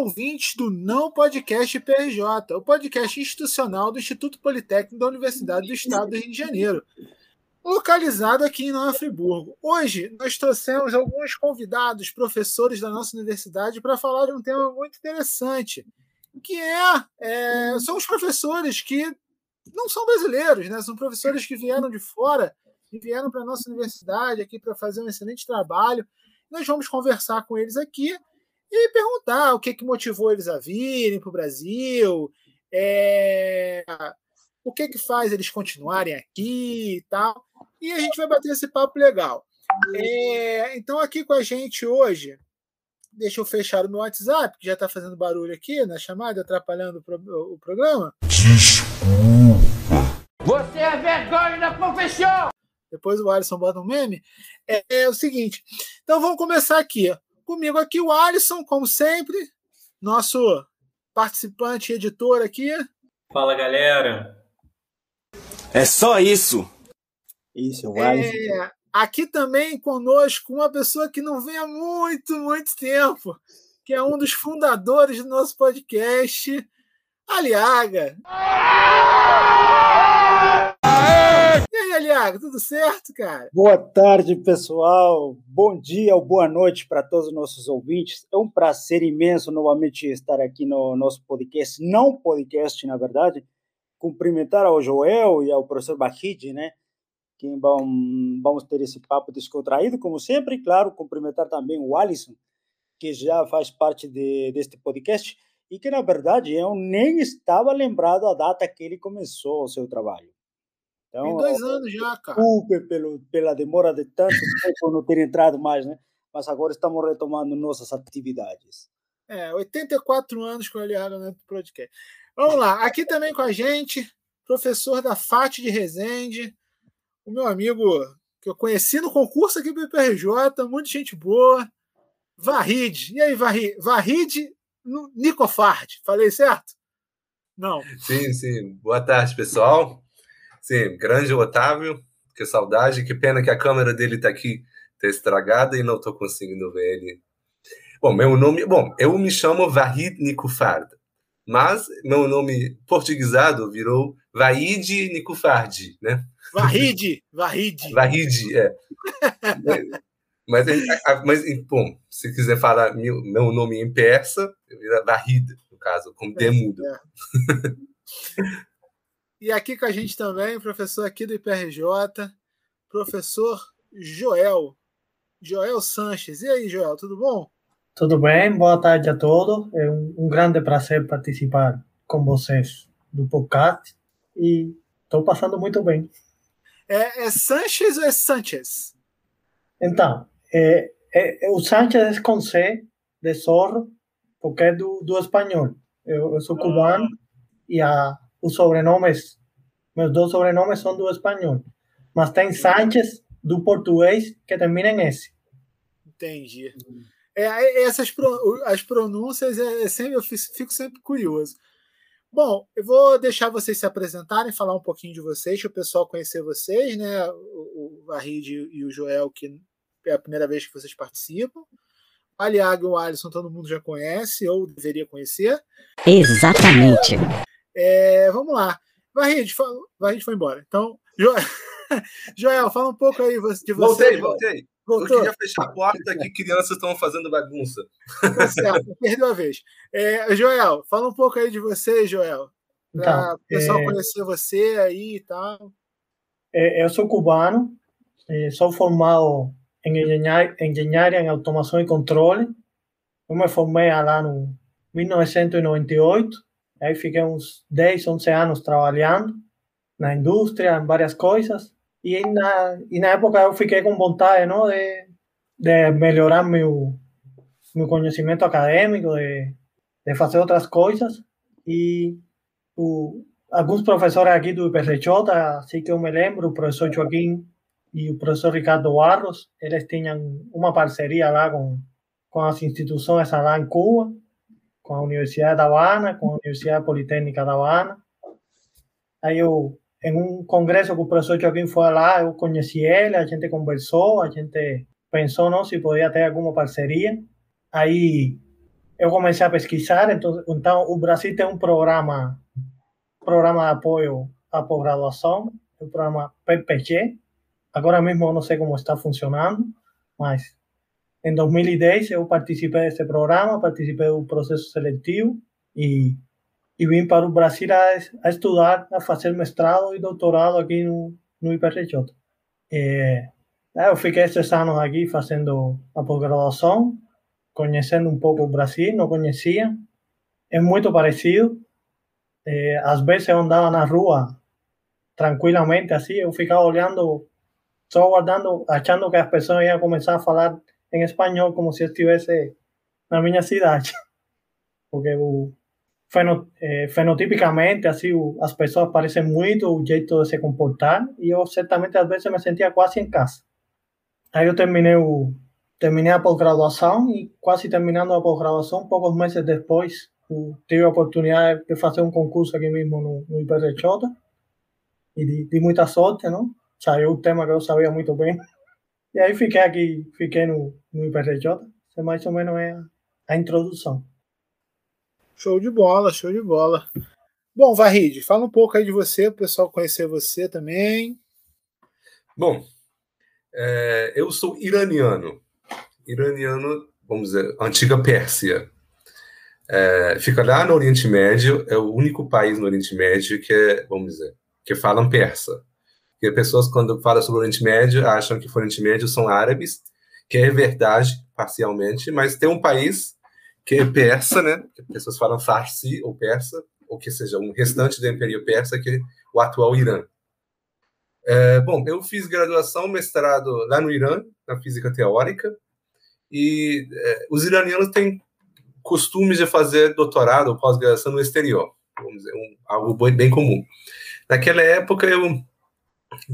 Ouvintes do Não Podcast PRJ, o podcast institucional do Instituto Politécnico da Universidade do Estado do Rio de Janeiro, localizado aqui em Nova Friburgo. Hoje nós trouxemos alguns convidados, professores da nossa universidade, para falar de um tema muito interessante, que é, é são os professores que não são brasileiros, né? São professores que vieram de fora e vieram para a nossa universidade aqui para fazer um excelente trabalho. Nós vamos conversar com eles aqui e perguntar o que, que motivou eles a virem para o Brasil, é, o que, que faz eles continuarem aqui e tal. E a gente vai bater esse papo legal. É, então, aqui com a gente hoje, deixa eu fechar o meu WhatsApp, que já está fazendo barulho aqui na chamada, atrapalhando o, pro, o programa. Desculpa. Você é vergonha da profissão! Depois o Alisson bota um meme. É, é o seguinte. Então vamos começar aqui. Comigo aqui o Alisson, como sempre, nosso participante e editor aqui. Fala galera. É só isso. Isso, o Alisson. É, aqui também conosco uma pessoa que não vem há muito, muito tempo, que é um dos fundadores do nosso podcast, Aliaga. E aí, Aliaga, tudo certo, cara? Boa tarde, pessoal. Bom dia ou boa noite para todos os nossos ouvintes. É um prazer imenso novamente estar aqui no nosso podcast, não podcast, na verdade. Cumprimentar ao Joel e ao professor Bahid, né? Que vão, vamos ter esse papo descontraído, como sempre. E, claro, cumprimentar também o Alisson, que já faz parte de, deste podcast e que, na verdade, eu nem estava lembrado a data que ele começou o seu trabalho. Então, Tem dois anos já, cara. Desculpe pelo, pela demora de tanto tempo não ter entrado mais, né? Mas agora estamos retomando nossas atividades. É, 84 anos com o Aliado no podcast. Vamos lá, aqui também com a gente, professor da FAT de Resende, o meu amigo que eu conheci no concurso aqui do IPRJ, muita gente boa, Varride. E aí, Varride Nicofard, falei certo? Não. Sim, sim. Boa tarde, pessoal. Sim, grande Otávio, que saudade, que pena que a câmera dele está aqui, tá estragada e não estou conseguindo ver ele. Bom, meu nome, bom, eu me chamo Vahid Nikufard, mas meu nome portuguesado virou Vahid Nikufard, né? Vahid, Vahid. Vahid, é. mas, mas, bom, se quiser falar meu, meu nome em persa, vira Vahid, no caso, com D mudo. É. E aqui com a gente também, professor aqui do IPRJ, professor Joel. Joel Sanches. E aí, Joel, tudo bom? Tudo bem, boa tarde a todos. É um, um grande prazer participar com vocês do podcast e estou passando muito bem. É, é Sanches ou é Sanchez? Então, é, é, o Sanchez é com C, de zorro, porque é do, do espanhol. Eu, eu sou cubano ah. e a os sobrenomes, meus dois sobrenomes são do espanhol. Mas tem Sánchez do português que termina em S. Entendi. É, essas as pronúncias é, é sempre, eu fico sempre curioso. Bom, eu vou deixar vocês se apresentarem, falar um pouquinho de vocês, para o pessoal conhecer vocês, né? O, o Arrid e o Joel, que é a primeira vez que vocês participam. O Aliaga e o Alisson todo mundo já conhece, ou deveria conhecer. Exatamente. É, vamos lá. Varride, Varride foi embora. Então, jo... Joel, fala um pouco aí de você. Voltei, voltei. Voltou? Eu queria fechar a porta que crianças estão fazendo bagunça. Tá certo, perdeu a vez. É, Joel, fala um pouco aí de você, Joel. Para então, o pessoal é... conhecer você aí e tal. É, eu sou cubano, é, sou formado em engenharia em automação e controle. Eu me formei lá no 1998 Aí fiquei uns 10, 11 anos trabalhando na indústria, em várias coisas. E na, e na época eu fiquei com vontade não, de, de melhorar meu, meu conhecimento acadêmico, de, de fazer outras coisas. E o, alguns professores aqui do IPRJ, assim que eu me lembro, o professor Joaquim e o professor Ricardo Barros, eles tinham uma parceria lá com, com as instituições lá em Cuba com a Universidade da Habana, com a Universidade Politécnica da Habana. Aí eu, em um congresso que o professor Joaquim foi lá, eu conheci ele, a gente conversou, a gente pensou não se podia ter alguma parceria. Aí eu comecei a pesquisar, então, então o Brasil tem um programa, programa de apoio à pós-graduação, o programa PPG. Agora mesmo eu não sei como está funcionando, mas em 2010 eu participei desse programa, participei do processo seletivo e, e vim para o Brasil a, a estudar, a fazer mestrado e doutorado aqui no, no IPRJ. É, eu fiquei esses anos aqui fazendo a pós-graduação, conhecendo um pouco o Brasil, não conhecia. É muito parecido. É, às vezes eu andava na rua tranquilamente, assim, eu ficava olhando, só guardando, achando que as pessoas iam começar a falar em espanhol como se estivesse na minha cidade. Porque o, feno, fenotipicamente, as pessoas parecem muito o jeito de se comportar e eu certamente às vezes me sentia quase em casa. Aí eu terminei terminei a pós-graduação e quase terminando a pós-graduação, poucos meses depois, tive a oportunidade de fazer um concurso aqui mesmo no, no IPRJ e de, muita sorte, não? Saiu o tema que eu sabia muito bem. E aí fiquei aqui, fiquei no, no IPRJ. Essa mais ou menos é a, a introdução. Show de bola, show de bola. Bom, Varrid, fala um pouco aí de você, o pessoal conhecer você também. Bom, é, eu sou iraniano iraniano, vamos dizer, antiga Pérsia. É, fica lá no Oriente Médio, é o único país no Oriente Médio que é, vamos dizer, que falam persa. Porque pessoas, quando falam sobre o Oriente Médio, acham que o Oriente Médio são árabes, que é verdade, parcialmente, mas tem um país que é persa, né? Pessoas falam farsi ou persa, ou que seja, um restante do Império Persa, que é o atual Irã. É, bom, eu fiz graduação, mestrado lá no Irã, na física teórica, e é, os iranianos têm costumes de fazer doutorado ou pós-graduação no exterior, vamos dizer, um, algo bem comum. Naquela época eu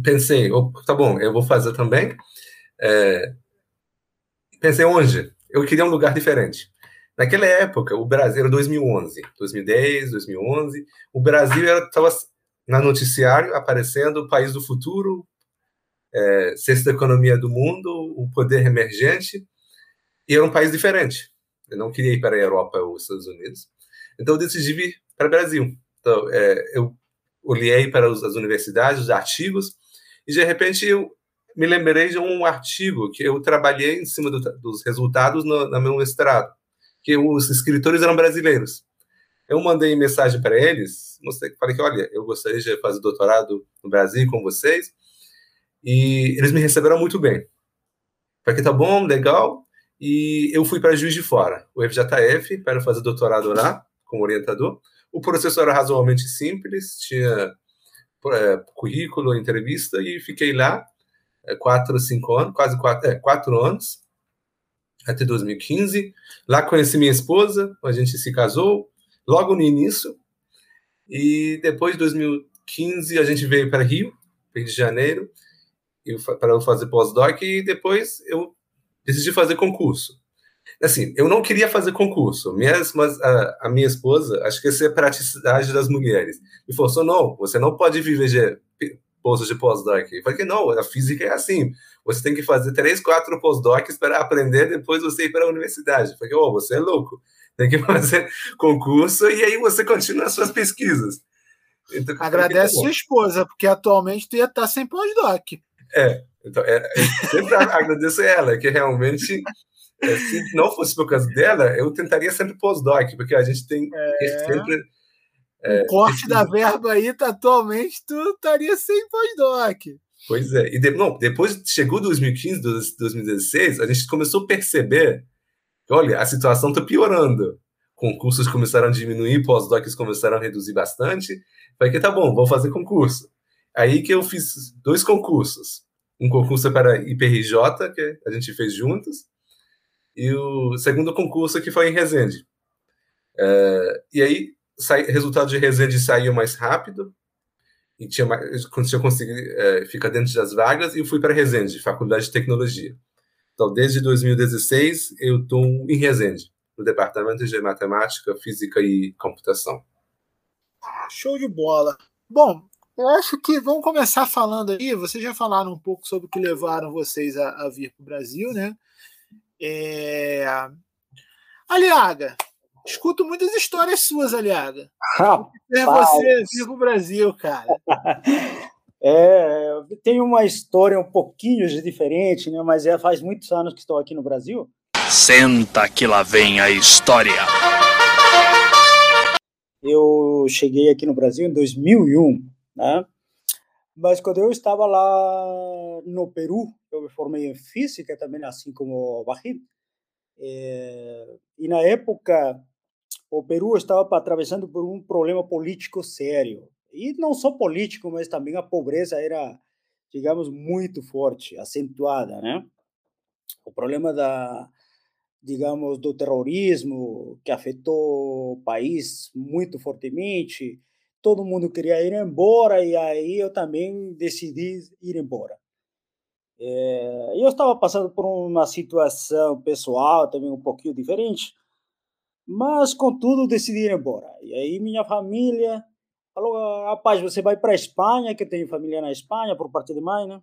pensei, oh, tá bom, eu vou fazer também. É, pensei onde? Eu queria um lugar diferente. Naquela época, o Brasil era 2011, 2010, 2011, o Brasil estava na noticiário aparecendo o país do futuro, é, sexta economia do mundo, o poder emergente, e era um país diferente. Eu não queria ir para a Europa ou os Estados Unidos. Então eu decidi vir para o Brasil. Então é, eu olhei para as universidades, os artigos, e de repente eu me lembrei de um artigo que eu trabalhei em cima do, dos resultados no, no meu mestrado, que os escritores eram brasileiros. Eu mandei mensagem para eles, mostrei, falei que, olha, eu gostaria de fazer doutorado no Brasil com vocês, e eles me receberam muito bem. Falei que tá bom, legal, e eu fui para Juiz de Fora, o FJF, para fazer doutorado lá, como orientador. O processo era razoavelmente simples, tinha é, currículo, entrevista, e fiquei lá é, quatro, cinco anos, quase quatro, é, quatro anos, até 2015. Lá conheci minha esposa, a gente se casou logo no início, e depois de 2015 a gente veio para Rio, Rio de Janeiro, para eu fazer pós-doc, e depois eu decidi fazer concurso. Assim, eu não queria fazer concurso, mas a, a minha esposa, acho que essa é a praticidade das mulheres, me forçou, não, você não pode viver de bolsa de pós-doc. Eu falei que não, a física é assim, você tem que fazer três, quatro pós-docs para aprender, depois você ir para a universidade. Eu falei, oh, você é louco, tem que fazer concurso e aí você continua as suas pesquisas. Então, Agradece sua esposa, porque atualmente tu ia estar sem pós-doc. É, então, é, sempre agradeço ela, que realmente, se não fosse por causa dela, eu tentaria sempre pós-doc, porque a gente tem é, sempre. É, o corte esse... da verba aí, tá, atualmente, tu estaria sem pós-doc. Pois é. E de, não, depois chegou 2015, 2016, a gente começou a perceber que, olha, a situação está piorando. Concursos começaram a diminuir, pós-docs começaram a reduzir bastante. Falei que tá bom, vou fazer concurso. Aí que eu fiz dois concursos um concurso para IPRJ, que a gente fez juntos, e o segundo concurso que foi em Resende. É, e aí, sai, resultado de Resende saiu mais rápido, e tinha mais, eu consegui é, ficar dentro das vagas, e fui para Resende, Faculdade de Tecnologia. Então, desde 2016, eu estou em Resende, no Departamento de Matemática, Física e Computação. Show de bola. Bom, eu acho que vamos começar falando aí. Vocês já falaram um pouco sobre o que levaram vocês a, a vir para o Brasil, né? É... Aliaga, Escuto muitas histórias suas, aliada. Rapaz, É você vir pro Brasil, cara. é, tem uma história um pouquinho diferente, né? Mas é, faz muitos anos que estou aqui no Brasil. Senta que lá vem a história. Eu cheguei aqui no Brasil em 2001, né? Mas quando eu estava lá no Peru, eu me formei em física também, assim como o Bajid. É, e na época, o Peru estava atravessando por um problema político sério. E não só político, mas também a pobreza era, digamos, muito forte, acentuada, né? O problema da, digamos, do terrorismo que afetou o país muito fortemente. Todo mundo queria ir embora e aí eu também decidi ir embora. É, eu estava passando por uma situação pessoal também um pouquinho diferente, mas contudo decidi ir embora. E aí minha família falou: rapaz, você vai para a Espanha, que eu tenho família na Espanha por parte de mãe, né?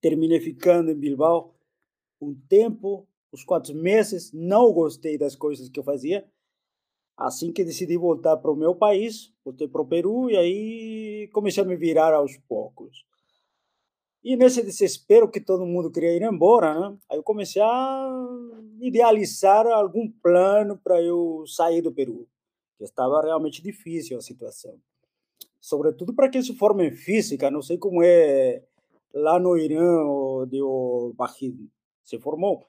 Terminei ficando em Bilbao um tempo, uns quatro meses, não gostei das coisas que eu fazia. Assim que decidi voltar para o meu país, voltei para o Peru e aí comecei a me virar aos poucos. E nesse desespero que todo mundo queria ir embora, né? Aí eu comecei a idealizar algum plano para eu sair do Peru, estava realmente difícil a situação. Sobretudo para quem se forma em física, não sei como é lá no Irã, onde o Bajid se formou,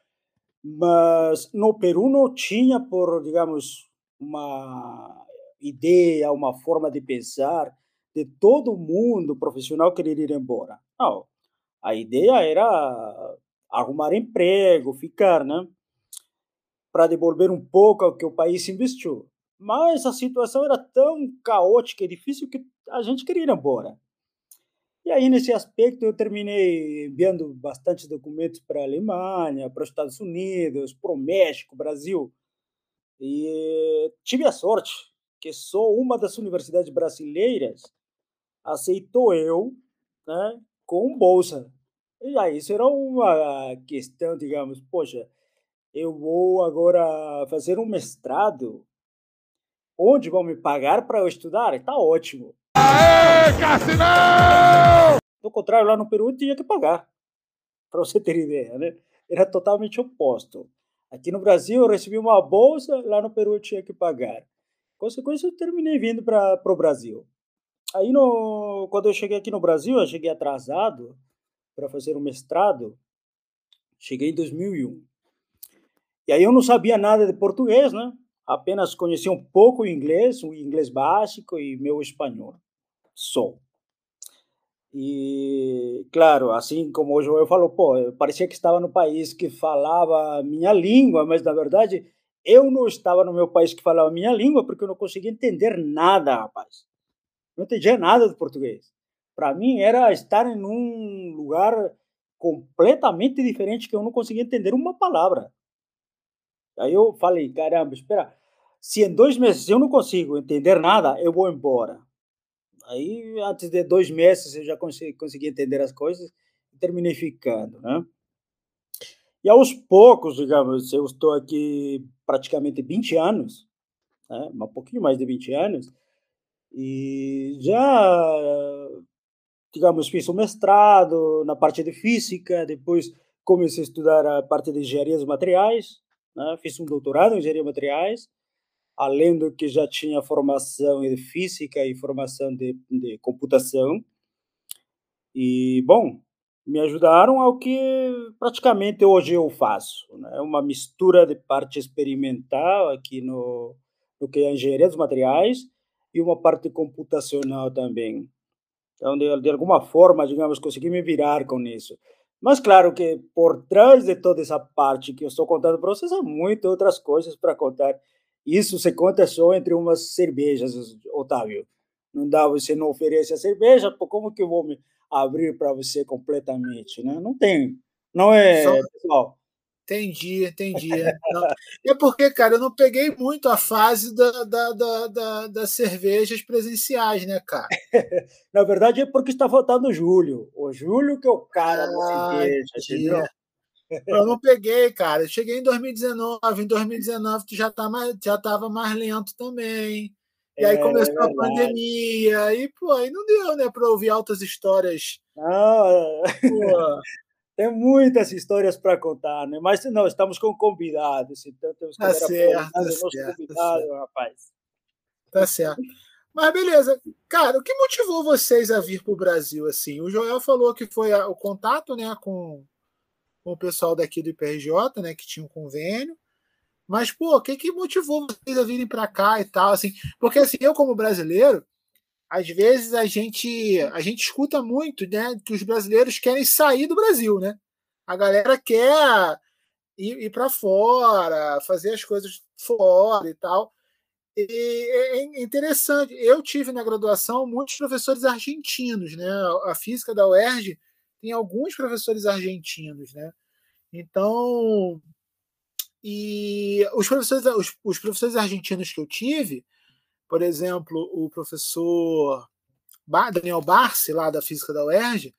mas no Peru não tinha, por, digamos, uma ideia, uma forma de pensar de todo mundo profissional querer ir embora. Não, a ideia era arrumar emprego, ficar, né? Para devolver um pouco ao que o país investiu. Mas a situação era tão caótica e difícil que a gente queria ir embora. E aí, nesse aspecto, eu terminei enviando bastante documentos para a Alemanha, para os Estados Unidos, para o México, Brasil. E tive a sorte que só uma das universidades brasileiras aceitou eu né, com bolsa. E aí, isso era uma questão, digamos, poxa, eu vou agora fazer um mestrado, onde vão me pagar para eu estudar? Está ótimo. Aê, Cassinão! Do contrário, lá no Peru tinha que pagar, para você ter ideia, né? Era totalmente oposto. Aqui no Brasil eu recebi uma bolsa, lá no Peru eu tinha que pagar. Consequência, eu terminei vindo para o Brasil. Aí, no, quando eu cheguei aqui no Brasil, eu cheguei atrasado para fazer o mestrado. Cheguei em 2001. E aí eu não sabia nada de português, né? Apenas conhecia um pouco o inglês, o inglês básico e meu espanhol. Só. E, claro, assim como o Joel falou, pô, parecia que estava no país que falava a minha língua, mas na verdade eu não estava no meu país que falava a minha língua porque eu não conseguia entender nada, rapaz. Não entendia nada do português. Para mim era estar em um lugar completamente diferente que eu não conseguia entender uma palavra. Aí eu falei, caramba, espera, se em dois meses eu não consigo entender nada, eu vou embora. Aí, antes de dois meses, eu já consegui, consegui entender as coisas e terminei ficando, né? E aos poucos, digamos, eu estou aqui praticamente 20 anos, né? um pouquinho mais de 20 anos, e já, digamos, fiz o um mestrado na parte de física, depois comecei a estudar a parte de engenharia dos materiais, né? fiz um doutorado em engenharia de materiais, além do que já tinha formação em física e formação de, de computação. E, bom, me ajudaram ao que praticamente hoje eu faço. Né? Uma mistura de parte experimental aqui no, no que é engenharia dos materiais e uma parte computacional também. Então, de, de alguma forma, digamos, consegui me virar com isso. Mas claro que por trás de toda essa parte que eu estou contando para vocês, há muitas outras coisas para contar. Isso se conta só entre umas cervejas, Otávio. Não dá, você não oferece a cerveja, como que eu vou me abrir para você completamente, né? Não tem. Não é, só... pessoal. Entendi, entendi. Não. É porque, cara, eu não peguei muito a fase da, da, da, da, das cervejas presenciais, né, cara? Na verdade é porque está faltando o Júlio. O Júlio que é o cara ah, da cerveja, entendeu? Eu não peguei, cara. Eu cheguei em 2019. Em 2019 tu já, tá mais, já tava mais lento também. E aí É, começou a verdade. pandemia. E, pô, aí não deu, né, pra ouvir altas histórias. Não, Pô, tem muitas histórias para contar, né? Mas não, estamos com convidados, então temos que Tá dar certo, tá nosso certo, tá convidado, rapaz. tá certo. Mas beleza. Cara, o que motivou vocês a vir pro Brasil, assim? O Joel falou que foi a- o contato, né, com, com o pessoal daqui do IPRJ, né, que tinha um convênio. Mas, pô, o que, que motivou vocês a virem para cá e tal, assim? Porque, assim, eu como brasileiro, às vezes a gente a gente escuta muito, né, que os brasileiros querem sair do Brasil, né? A galera quer ir, ir para fora, fazer as coisas fora e tal. E é interessante. Eu tive na graduação muitos professores argentinos, né? A física da UERJ tem alguns professores argentinos, né? Então, e os professores, os, os professores argentinos que eu tive, por exemplo, o professor Daniel Barsi, lá da física da UERJ,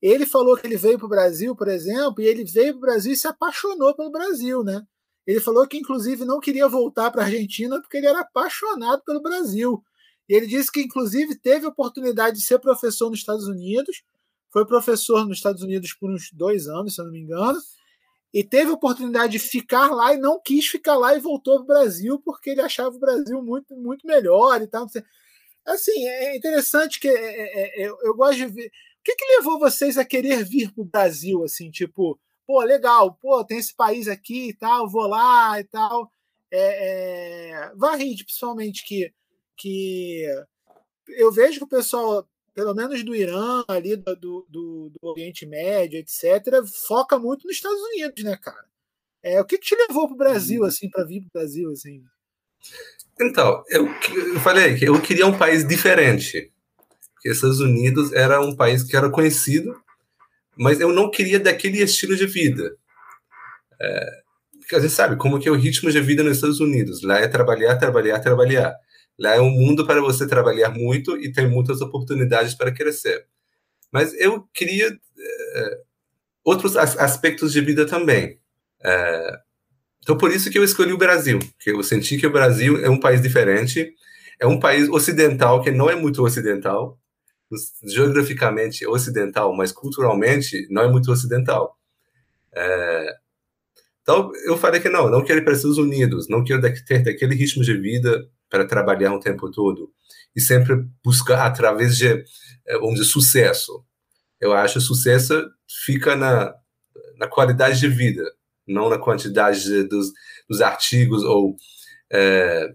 ele falou que ele veio para o Brasil, por exemplo, e ele veio para o Brasil e se apaixonou pelo Brasil, né? Ele falou que, inclusive, não queria voltar para a Argentina porque ele era apaixonado pelo Brasil. E ele disse que, inclusive, teve a oportunidade de ser professor nos Estados Unidos, foi professor nos Estados Unidos por uns dois anos, se eu não me engano, e teve a oportunidade de ficar lá e não quis ficar lá e voltou para o Brasil porque ele achava o Brasil muito, muito melhor e tal. Assim, é interessante que é, é, é, eu, eu gosto de ver. O que, que levou vocês a querer vir para o Brasil, assim, tipo, pô, legal, pô, tem esse país aqui e tal, vou lá e tal. É, é... Varride, principalmente, que, que eu vejo que o pessoal, pelo menos do Irã, ali do, do, do Oriente Médio, etc., foca muito nos Estados Unidos, né, cara? É, o que, que te levou para o Brasil, assim, para vir para o Brasil, assim? Então, eu, eu falei que eu queria um país diferente. Porque Estados Unidos era um país que era conhecido, mas eu não queria daquele estilo de vida. É, porque a gente sabe como que é o ritmo de vida nos Estados Unidos. Lá é trabalhar, trabalhar, trabalhar. Lá é um mundo para você trabalhar muito e ter muitas oportunidades para crescer. Mas eu queria é, outros as, aspectos de vida também. É, então, por isso que eu escolhi o Brasil, porque eu senti que o Brasil é um país diferente, é um país ocidental que não é muito ocidental, geograficamente é ocidental, mas culturalmente não é muito ocidental. É, então, eu falei que não, não quero ir para os Estados Unidos, não quero ter daquele ritmo de vida para trabalhar o tempo todo e sempre buscar através de, vamos dizer, sucesso. Eu acho que sucesso fica na, na qualidade de vida, não na quantidade de, dos, dos, artigos ou é,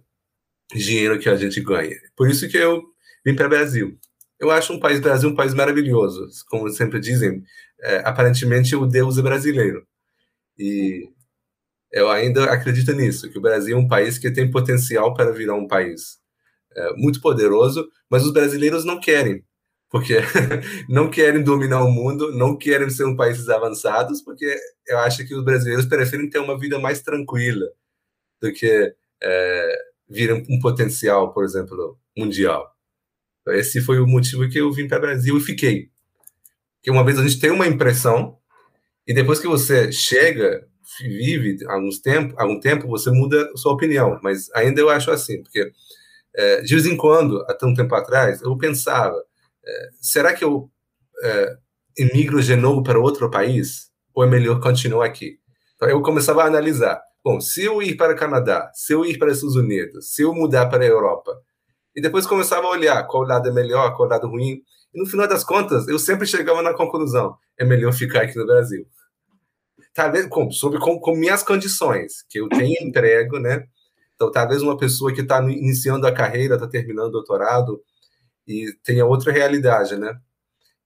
dinheiro que a gente ganha. Por isso que eu vim para o Brasil. Eu acho um país Brasil um país maravilhoso, como sempre dizem. É, aparentemente o Deus é brasileiro e eu ainda acredito nisso, que o Brasil é um país que tem potencial para virar um país é, muito poderoso, mas os brasileiros não querem, porque não querem dominar o mundo, não querem ser um países avançados, porque eu acho que os brasileiros preferem ter uma vida mais tranquila do que é, vir um potencial, por exemplo, mundial. Esse foi o motivo que eu vim para o Brasil e fiquei. Que uma vez a gente tem uma impressão e depois que você chega, vive alguns tempo, algum tempo, você muda sua opinião. Mas ainda eu acho assim, porque é, de vez em quando, até um tempo atrás, eu pensava é, será que eu é, emigro de novo para outro país? Ou é melhor continuar aqui? Então eu começava a analisar. Bom, se eu ir para o Canadá, se eu ir para os Estados Unidos, se eu mudar para a Europa, e depois começava a olhar qual lado é melhor, qual lado ruim, e no final das contas, eu sempre chegava na conclusão: é melhor ficar aqui no Brasil. Talvez com, sobre com, com minhas condições, que eu tenho emprego, né? Então, talvez uma pessoa que está iniciando a carreira, está terminando o doutorado, e tenha outra realidade, né?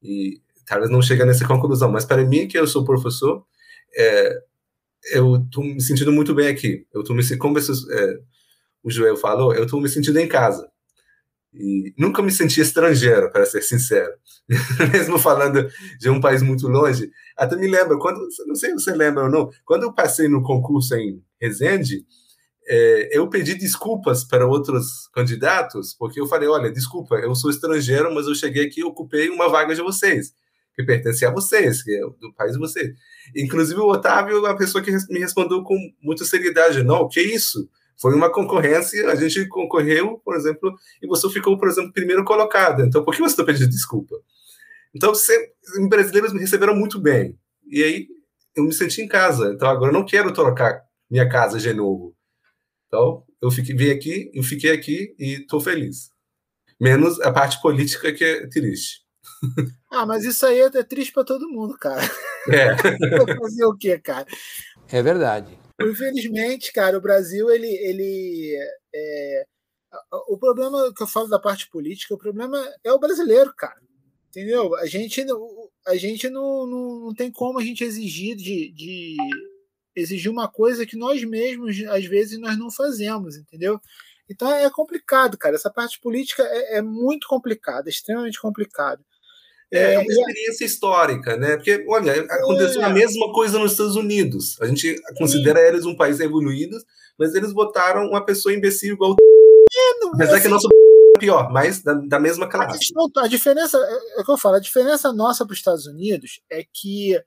E talvez não chegue nessa conclusão, mas para mim, que eu sou professor, é, eu estou me sentindo muito bem aqui. Eu estou me como esses, é, o Joel falou, eu estou me sentindo em casa. E nunca me senti estrangeiro, para ser sincero. Mesmo falando de um país muito longe, até me lembro quando, não sei se você lembra ou não, quando eu passei no concurso em Resende, é, eu pedi desculpas para outros candidatos, porque eu falei, olha, desculpa, eu sou estrangeiro, mas eu cheguei aqui e ocupei uma vaga de vocês. que pertence a vocês, que é do país de vocês. Inclusive, o Otávio é uma pessoa que me respondeu com muita seriedade: não, que isso? Foi uma concorrência, a gente concorreu, por exemplo, e você ficou, por exemplo, primeiro colocado. Então, por que você está pedindo desculpa? Então, você, os brasileiros me receberam muito bem. E aí, eu me senti em casa. Então, agora eu não quero trocar minha casa de novo. Então, eu fiquei, vim aqui, eu fiquei aqui e estou feliz. Menos a parte política que é triste. Ah, mas isso aí é triste para todo mundo, cara. É. Fazer o quê, cara? É verdade. Infelizmente, cara, o Brasil, ele. ele é, o problema que eu falo da parte política, o problema é o brasileiro, cara. Entendeu? A gente, a gente não, não, não tem como a gente exigir de, de exigir uma coisa que nós mesmos, às vezes, nós não fazemos, entendeu? Então é complicado, cara. Essa parte política é, é muito complicada, extremamente complicada. É, é uma experiência histórica, né? Porque, olha, aconteceu é. a mesma coisa nos Estados Unidos. A gente considera eles um país evoluído, mas eles votaram uma pessoa imbecil igual. É, Apesar assim, que nosso é pior, mas da, da mesma classe. A, questão, a diferença, é, é o que eu falo, a diferença nossa para os Estados Unidos é que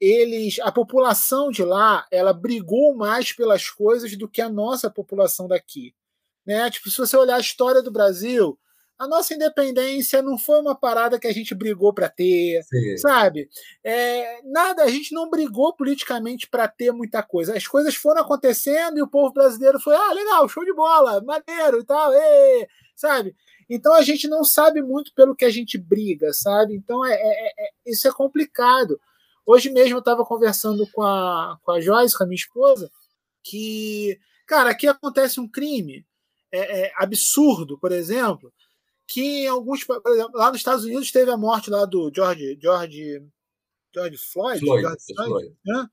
eles, a população de lá, ela brigou mais pelas coisas do que a nossa população daqui. Né? Tipo, se você olhar a história do Brasil, a nossa independência não foi uma parada que a gente brigou para ter, Sim. sabe? É, nada, a gente não brigou politicamente para ter muita coisa. As coisas foram acontecendo e o povo brasileiro foi, ah, legal, show de bola, maneiro e tal, ê, sabe? Então a gente não sabe muito pelo que a gente briga, sabe? Então é, é, é isso é complicado. Hoje mesmo eu estava conversando com a, com a Joyce, com a minha esposa, que, cara, aqui acontece um crime é, é absurdo, por exemplo, que em alguns. Por exemplo, lá nos Estados Unidos teve a morte lá do George. George. George Floyd? Floyd, George Floyd. Né?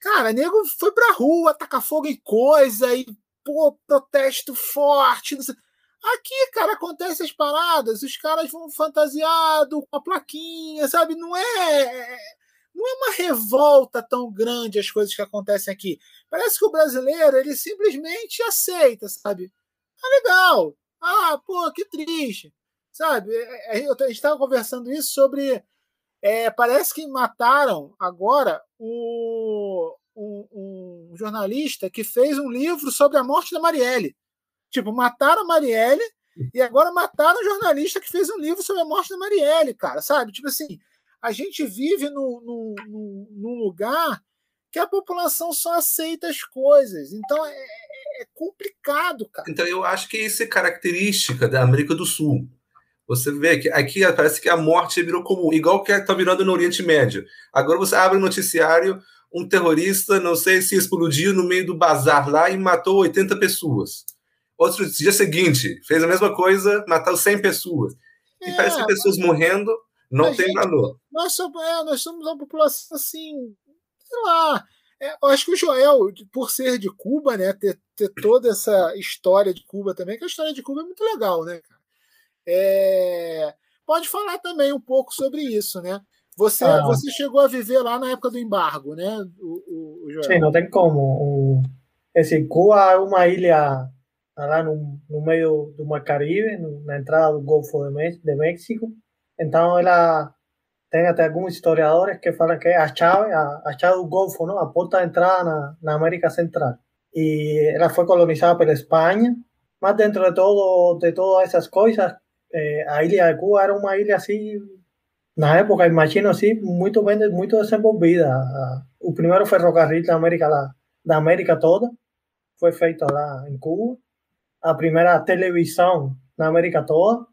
Cara, nego foi pra rua, atacar fogo em coisa e, pô, protesto forte. Aqui, cara, acontece as paradas, os caras vão fantasiado com a plaquinha, sabe? Não é. Não é uma revolta tão grande as coisas que acontecem aqui. Parece que o brasileiro, ele simplesmente aceita, sabe? Tá legal, ah, pô, que triste. Sabe? É, é, a gente estava conversando isso sobre. É, parece que mataram agora o, um, um, jornalista que fez um livro sobre a morte da Marielle. Tipo, mataram a Marielle e agora mataram o jornalista que fez um livro sobre a morte da Marielle, cara, sabe? Tipo assim, a gente vive num, num, num lugar que a população só aceita as coisas. Então é, é, complicado, cara. Então eu acho que isso é característica da América do Sul. Você vê que aqui parece que a morte virou comum, igual que está virando no Oriente Médio. Agora você abre o noticiário, um terrorista, não sei se explodiu no meio do bazar lá e matou 80 pessoas. Outro dia seguinte, fez a mesma coisa, matou 100 pessoas. E é, parece que pessoas morrendo não tem valor. Nós somos, é, nós somos uma população assim sei lá. É, eu acho que o Joel, por ser de Cuba, né, ter, ter toda essa história de Cuba também, que a história de Cuba é muito legal, né, é, pode falar também um pouco sobre isso, né? Você, ah. você chegou a viver lá na época do embargo, né, o, o, Joel? Sim, não tem como. O, esse Cuba é uma ilha lá no, no meio do Mar Caribe, na entrada do Golfo de México. Então ela tem até alguns historiadores que falam que a chave, a, a chave do Golfo, não? a porta de entrada na, na América Central. E ela foi colonizada pela Espanha, mas dentro de todo de todas essas coisas, eh, a ilha de Cuba era uma ilha assim, na época, imagino assim, muito bem, muito desenvolvida. O primeiro ferrocarril da América, lá, da América toda foi feito lá em Cuba. A primeira televisão na América toda,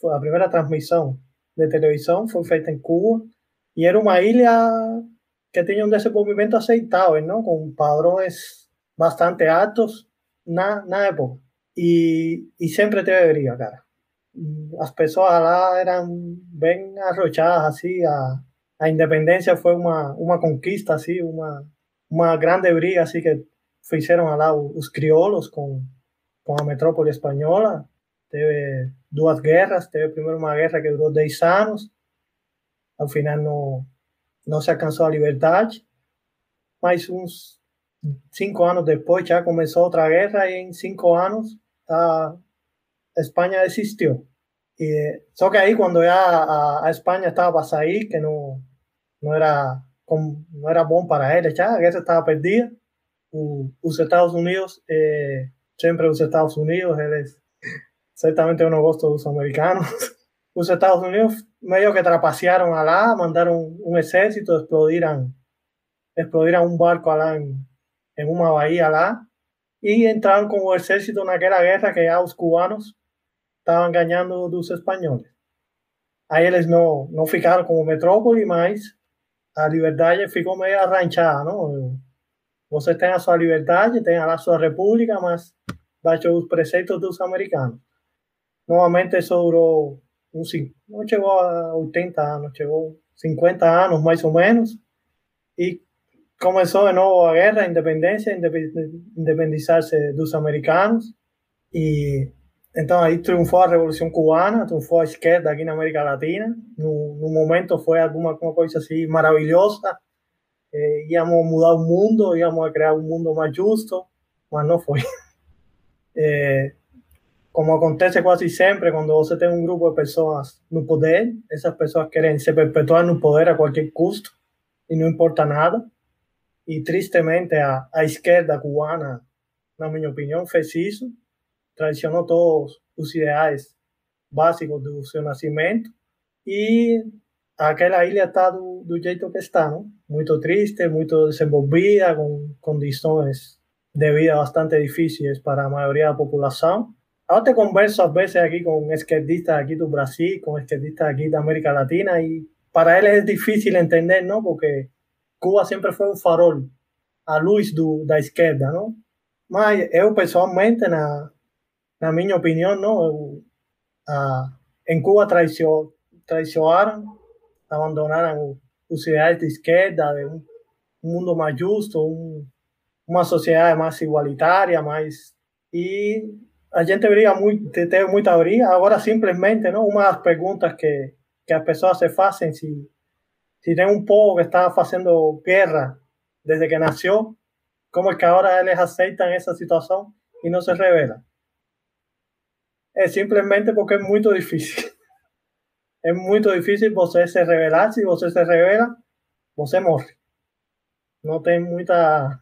foi a primeira transmissão de televisão foi feita em Cuba e era uma ilha que tinha um desenvolvimento aceitável, não? com padrões bastante altos na, na época. E, e sempre teve briga, cara. As pessoas lá eram bem arrochadas, assim, a, a independência foi uma, uma conquista, assim, uma, uma grande briga, assim, que fizeram lá os crioulos com, com a metrópole espanhola. Teve duas guerras. Teve primeiro uma guerra que durou 10 anos. Ao final não, não se alcançou a liberdade. Mas uns cinco anos depois já começou outra guerra e em cinco anos a Espanha desistiu. Y, só que ahí cuando ya a, a España estaba para salir, que no, no era não era bom para ele, já a guerra estava perdida. O, os Estados Unidos, eh, sempre os Estados Unidos, eles certamente eu não gosto dos americanos. Os Estados Unidos meio que trapacearam lá, mandaram um exército, explodiram, explodiram um barco lá em, em uma bahia lá e entraram com o exército naquela guerra que já os cubanos estavam ganhando dos espanhóis. Aí eles não, não ficaram como metrópole, mas a liberdade ficou meio arranchada, não? Você tem a sua liberdade, tem a sua república, mas baixo os preceitos dos americanos. Normalmente isso durou, uns, não chegou a 80 anos, chegou 50 anos mais ou menos, e começou de novo a guerra, a independência, independizar-se dos americanos, e então aí triunfou a Revolução Cubana, triunfou a esquerda aqui na América Latina. No, no momento foi alguma coisa assim maravilhosa. Eh, íamos mudar o mundo, íamos criar um mundo mais justo, mas não foi. Eh, como acontece quase sempre quando você tem um grupo de pessoas no poder, essas pessoas querem se perpetuar no poder a qualquer custo e não importa nada. E tristemente a, a esquerda cubana, na minha opinião, fez isso traicionou todos os ideais básicos do seu nascimento e aquela ilha está do, do jeito que está, não? muito triste, muito desenvolvida, com condições de vida bastante difíceis para a maioria da população. Eu te converso às vezes aqui com esquerdistas aqui do Brasil, com esquerdistas aqui da América Latina e para eles é difícil entender, não? Porque Cuba sempre foi um farol, a luz do, da esquerda, não? Mas eu pessoalmente na na minha opinião, não, em Cuba traicio, traicionaram, abandonaram os de esquerda, de um, um mundo mais justo, um, uma sociedade mais igualitária, mais e a gente briga muito, teve muita briga. Agora simplesmente, não, uma das perguntas que que as pessoas se fazem se se tem um povo que está fazendo guerra desde que nasceu, como é que agora eles aceitam essa situação e não se revelam? é simplesmente porque é muito difícil. É muito difícil você se revelar. Se você se revela, você morre. Não tem muita,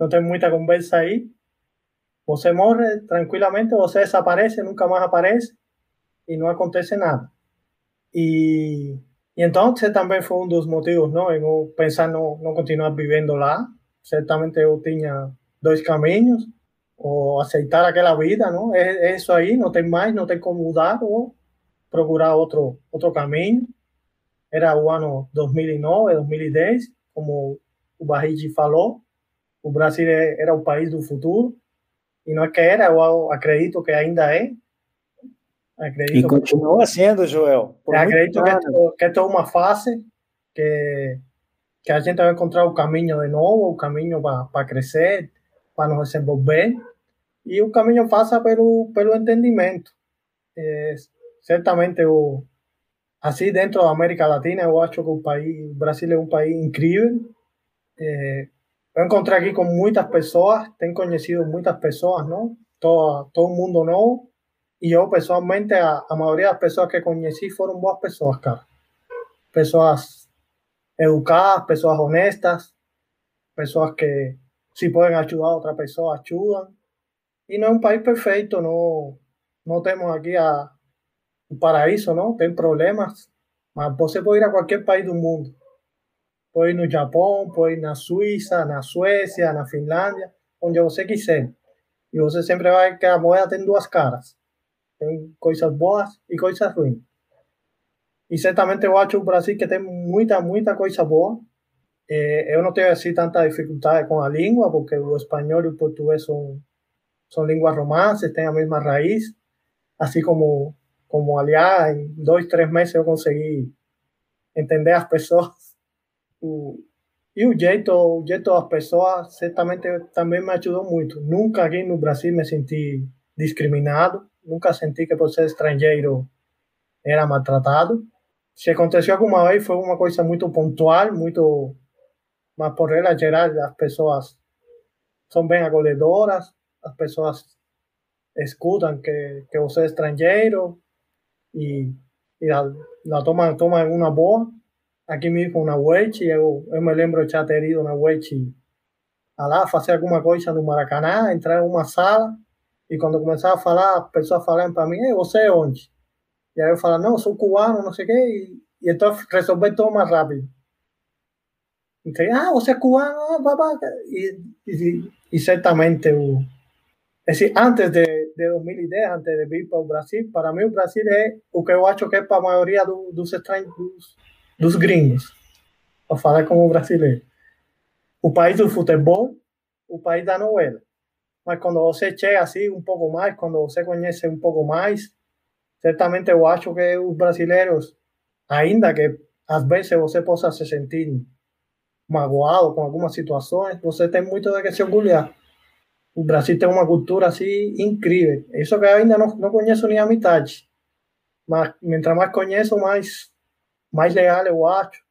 não tem muita conversa aí. Você morre tranquilamente, você desaparece, nunca mais aparece e não acontece nada. E, e então, esse também foi um dos motivos, não? Eu pensar não, não continuar vivendo lá. Certamente eu tinha dois caminhos ou aceitar aquela vida, não? É, é, isso aí, não tem mais, não tem como mudar ou procurar outro outro caminho. Era o ano 2009, 2010, como o Barrigi falou, o Brasil era o país do futuro e não é que era, eu acredito que ainda é. Acredito e continua que, sendo, Joel. Acredito que, é, que é toda uma fase que que a gente vai encontrar o caminho de novo, o caminho para crescer, para nos desenvolver e o caminho passa pelo pelo entendimento. É, certamente o assim dentro da América Latina eu acho que o país o Brasil é um país incrível. É, eu encontrei aqui com muitas pessoas, tenho conhecido muitas pessoas, não? Todo todo mundo novo. E eu pessoalmente a, a maioria das pessoas que conheci foram boas pessoas, cara. Pessoas educadas, pessoas honestas, pessoas que se podem ajudar outra pessoa, ajudam. E não é um país perfeito, não, não temos aqui a, o paraíso, não, tem problemas, mas você pode ir a qualquer país do mundo. Ir no Japão, ir na Suíça, na Suécia, na Finlândia, onde você quiser. E você sempre vai ver que a moeda tem duas caras. Tem coisas boas e coisas ruins. E certamente eu acho o Brasil que tem muita, muita coisa boa, eh, eu não tenho assim tanta dificuldade com a língua, porque o espanhol e o português são, são línguas romances, têm a mesma raiz, assim como, como aliás, em dois, três meses eu consegui entender as pessoas. O, e o jeito, o jeito das pessoas certamente também me ajudou muito. Nunca aqui no Brasil me senti discriminado, nunca senti que por ser estrangeiro era maltratado. Se aconteceu alguma vez foi uma coisa muito pontual, muito mas por regla geral as pessoas são bem acolhedoras, as pessoas escutam que, que você é estrangeiro e, e a, la toma, toma uma boa. Aqui mesmo na Wait, eu, eu me lembro de ter ido na Wait lá fazer alguma coisa no Maracanã, entrar em uma sala e quando começava a falar, as pessoas falavam para mim, você é onde? E aí eu falava, não, cubano, não sei o quê, e, e então resolver tudo mais rápido. Então, ah, você é cubano, ah, babaca. E, e, e certamente, o, esse, antes de, de 2010, antes de vir para Brasil, para mim o Brasil é o que eu acho que é para a maioria do, dos estranhos, dos gringos, para falar como brasileiro. O país do futebol, o país da novela. Mas quando você chega assim um pouco mais, quando você conhece um pouco mais, certamente eu acho que os brasileiros, ainda que às vezes você possa se sentir magoado com algumas situações, você tem muito de que se orgulhar. O Brasil tem uma cultura assim incrível. Isso que eu ainda não, não conheço nem a metade. Mas, mientras mais conheço, mais, mais legal eu acho.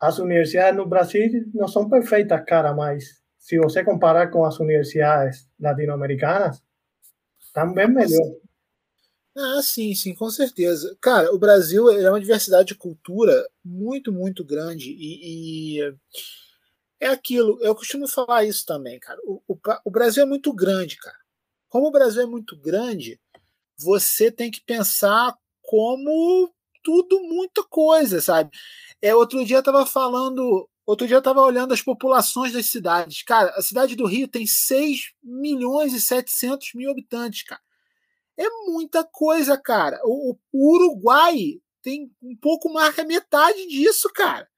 As universidades no Brasil não são perfeitas, cara, mas se você comparar com as universidades latino-americanas, estão bem melhor. Ah, sim, sim, com certeza. Cara, o Brasil é uma diversidade de cultura muito, muito grande e, e é aquilo, eu costumo falar isso também, cara. O, o, o, Brasil é muito grande, cara. Como o Brasil é muito grande, você tem que pensar como tudo, muita coisa, sabe? É, outro dia eu tava falando, outro dia eu tava olhando as populações das cidades. Cara, a cidade do Rio tem 6 milhões e 700 mil habitantes, cara. É muita coisa, cara. O, o Uruguai tem um pouco mais que a metade disso, cara.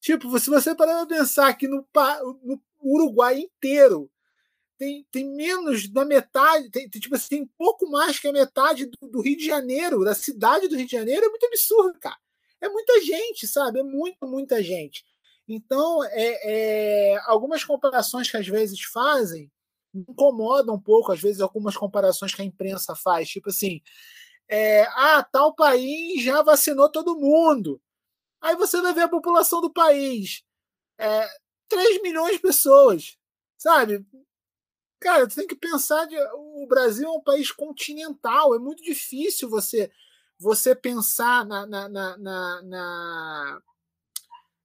Tipo, se você parar pra pensar que no, no Uruguai inteiro tem, tem menos da metade, tem, tem, tipo assim, tem pouco mais que a metade do, do, Rio de Janeiro, da cidade do Rio de Janeiro, é muito absurdo, cara. É muita gente, sabe? É muito, muita gente. Então, é, é, algumas comparações que às vezes fazem incomodam um pouco, às vezes, algumas comparações que a imprensa faz, tipo assim, é, ah, tal país já vacinou todo mundo. Aí você vai ver a população do país. É, 3 milhões de pessoas. Sabe? Cara, você tem que pensar de, o Brasil é um país continental. É muito difícil você você pensar na, na, na, na, na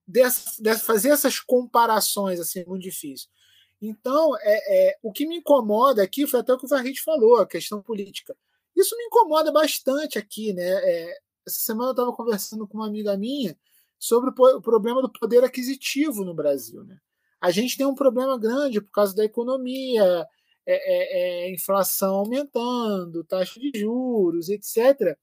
dessa, dessa, fazer essas comparações assim, é muito difícil. Então, é, é, o que me incomoda aqui foi até o que o Farid falou, a questão política. Isso me incomoda bastante aqui, né? É, essa semana eu estava conversando com uma amiga minha sobre o problema do poder aquisitivo no Brasil. Né? A gente tem um problema grande por causa da economia, é, é, é, inflação aumentando, taxa de juros, etc.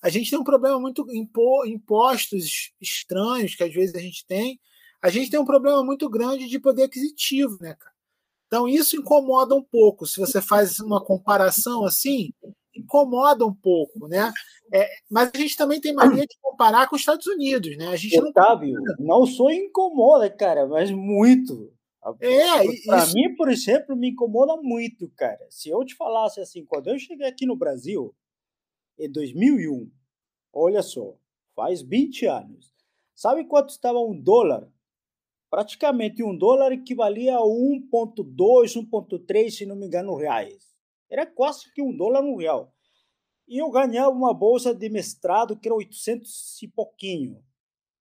A gente tem um problema muito impo, impostos estranhos que às vezes a gente tem. A gente tem um problema muito grande de poder aquisitivo, né, cara? Então isso incomoda um pouco. Se você faz uma comparação assim, incomoda um pouco, né? É, mas a gente também tem mania de comparar com os Estados Unidos, né? A gente Otávio, não, não só incomoda, cara, mas muito. É, para mim, por exemplo, me incomoda muito, cara. Se eu te falasse assim, quando eu cheguei aqui no Brasil, em 2001, olha só, faz 20 anos. Sabe quanto estava um dólar? Praticamente um dólar equivalia a 1,2, 1,3, se não me engano, reais. Era quase que um dólar um real. E eu ganhava uma bolsa de mestrado que era 800 e pouquinho.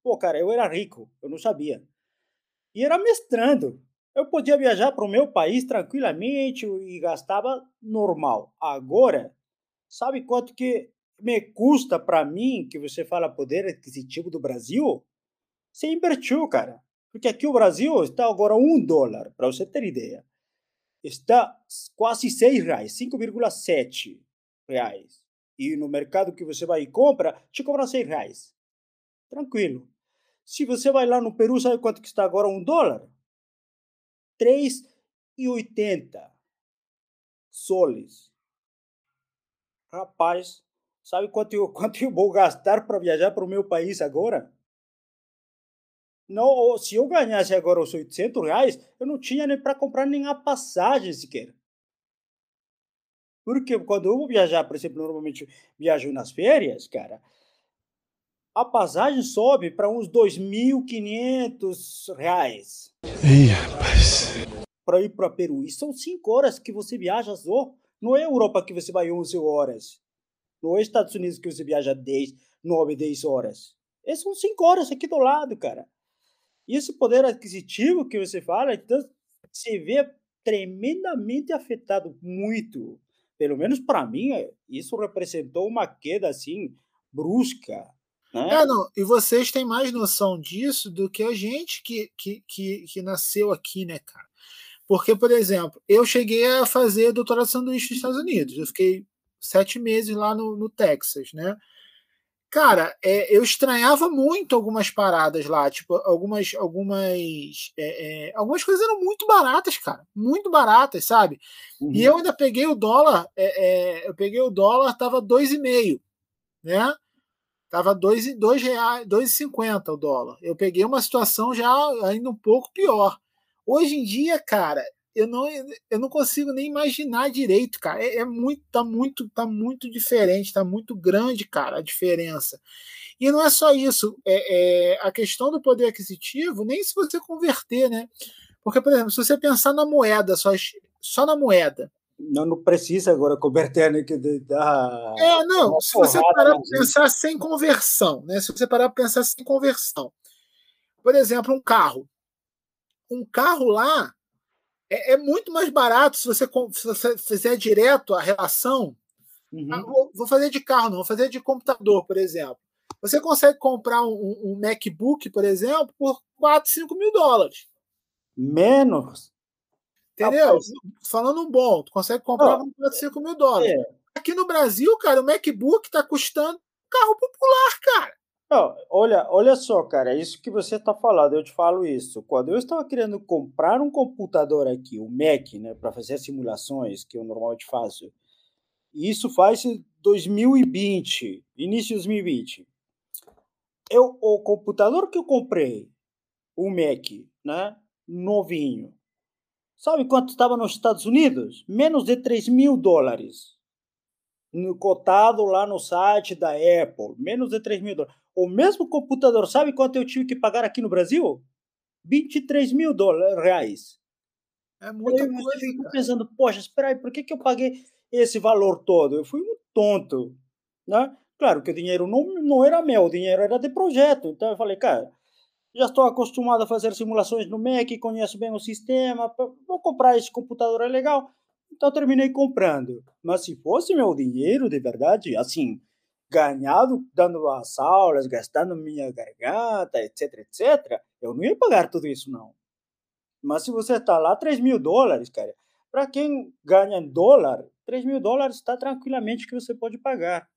Pô, cara, eu era rico, eu não sabia. E era mestrando. Eu podia viajar para o meu país tranquilamente e gastava normal. Agora, sabe quanto que me custa para mim, que você fala poder aquisitivo do Brasil? Você invertiu, cara. Porque aqui o Brasil está agora um dólar, para você ter ideia está quase 6 reais, 5,7 reais. E no mercado que você vai e compra, te cobra 6 reais. Tranquilo. Se você vai lá no Peru, sabe quanto que está agora um dólar? 3,80 soles. Rapaz, sabe quanto eu, quanto eu vou gastar para viajar para o meu país agora? Não, se eu ganhasse agora os 800 reais, eu não tinha nem para comprar nem a passagem sequer. Porque quando eu vou viajar, por exemplo, normalmente viajo nas férias, cara, a passagem sobe para uns 2.500 reais. Ih, rapaz. Para ir para Peru. E são 5 horas que você viaja só. Não é Europa que você vai 11 horas. Não é Estados Unidos que você viaja 10, 9, 10 horas. É são 5 horas aqui do lado, cara. E esse poder aquisitivo que você fala, então, se vê tremendamente afetado muito. Pelo menos para mim, isso representou uma queda assim brusca. Né? É, não, e vocês têm mais noção disso do que a gente que, que, que, que nasceu aqui, né, cara? Porque, por exemplo, eu cheguei a fazer doutorado de sanduíche nos Estados Unidos. Eu fiquei sete meses lá no, no Texas, né? Cara, é, eu estranhava muito algumas paradas lá, tipo, algumas, algumas, é, é, algumas coisas eram muito baratas, cara, muito baratas, sabe? Uhum. E eu ainda peguei o dólar, é, é, eu peguei o dólar, tava dois e meio, né? Tava dois, dois reais, dois e cinquenta o dólar. Eu peguei uma situação já ainda um pouco pior. Hoje em dia, cara, eu não, eu não consigo nem imaginar direito, cara. É, é, muito, tá muito, tá muito diferente, tá muito grande, cara, a diferença. E não é só isso. É, é, a questão do poder aquisitivo, nem se você converter, né? Porque, por exemplo, se você pensar na moeda, só, só na moeda. Não, não precisa agora converter, né? Que dá é, não. Se você parar para pensar sem conversão, né? Se você parar para pensar sem conversão. Por exemplo, um carro. Um carro lá, é, é, muito mais barato se você, se você fizer direto a relação. Uhum. Ah, vou, vou, fazer de carro, não, vou fazer de computador, por exemplo. Você consegue comprar um, um MacBook, por exemplo, por 4, 5 mil dólares. Menos. Entendeu? Rapaz. Falando um bom, tu consegue comprar por 4, 5 mil dólares. É. Aqui no Brasil, cara, o MacBook está custando carro popular, cara. Não, olha, olha só, cara, isso que você está falando, eu te falo isso. Quando eu estava querendo comprar um computador aqui, o Mac, né, para fazer simulações que eu normalmente faço, isso faz 2020, início de 2020. Eu, o computador que eu comprei, o Mac, né, novinho, sabe quanto estava nos Estados Unidos? Menos de 3 mil dólares. Cotado lá no site da Apple, menos de 3 mil dólares. O mesmo computador, sabe quanto eu tive que pagar aqui no Brasil? 23 mil dólares, reais. É muita eu, coisa. Eu fico pensando, poxa, espera aí, por que, que eu paguei esse valor todo? Eu fui um tonto, né? Claro que o dinheiro não, não era meu, o dinheiro era de projeto. Então eu falei, cara, já estou acostumado a fazer simulações no Mac, conheço bem o sistema, vou comprar esse computador, é legal. Então terminei comprando. Mas se fosse meu dinheiro de verdade, assim, ganhado dando as aulas, gastando minha garganta, etc, etc, eu não ia pagar tudo isso, não. Mas se você está lá, 3 mil dólares, cara, para quem ganha em dólar, 3 mil dólares está tranquilamente que você pode pagar.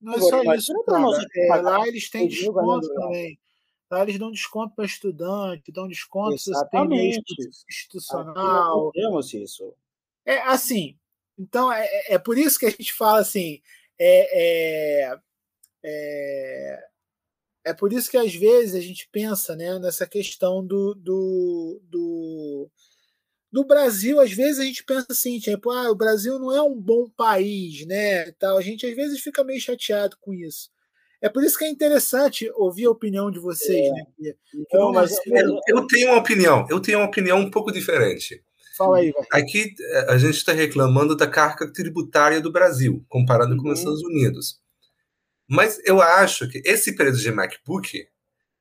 Não é só isso. É, lá eles têm desconto também. Lá eles dão desconto para estudante, dão desconto Exatamente. institucional. Temos isso. É assim, então é, é, é por isso que a gente fala assim, é, é, é, é, por isso que às vezes a gente pensa né, nessa questão do, do, do, do Brasil. Às vezes a gente pensa assim, tipo, ah, o Brasil não é um bom país, né? Tal. A gente às vezes fica meio chateado com isso. É por isso que é interessante ouvir a opinião de vocês. É. Né? Então, mas eu, eu tenho uma opinião, eu tenho uma opinião um pouco diferente. Fala aí, vai. Aqui eh, a gente está reclamando da carga tributária do Brasil, comparando uhum. com os uhum. Estados Unidos. Mas eu acho que esse preço de MacBook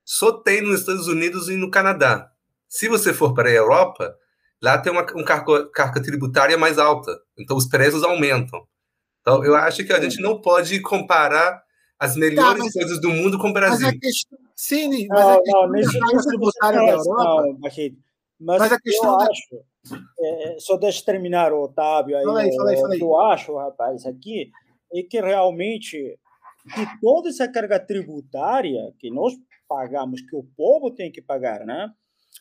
só tem nos Estados Unidos e no Canadá. Se você for para a Europa, lá tem uma, uma carga, carga tributária mais alta. Então os preços aumentam. Então eu acho que a gente não pode comparar as tá, melhores tá, mas, coisas do mundo com o Brasil. Mas a questão, sim, mas não, a questão não, da carga tributária da Europa. Não, mas, mas a questão eu da... acho é, só deixa eu terminar, Otávio. Aí, aí, fala aí. O que eu acho, rapaz, aqui é que realmente que toda essa carga tributária que nós pagamos, que o povo tem que pagar, né,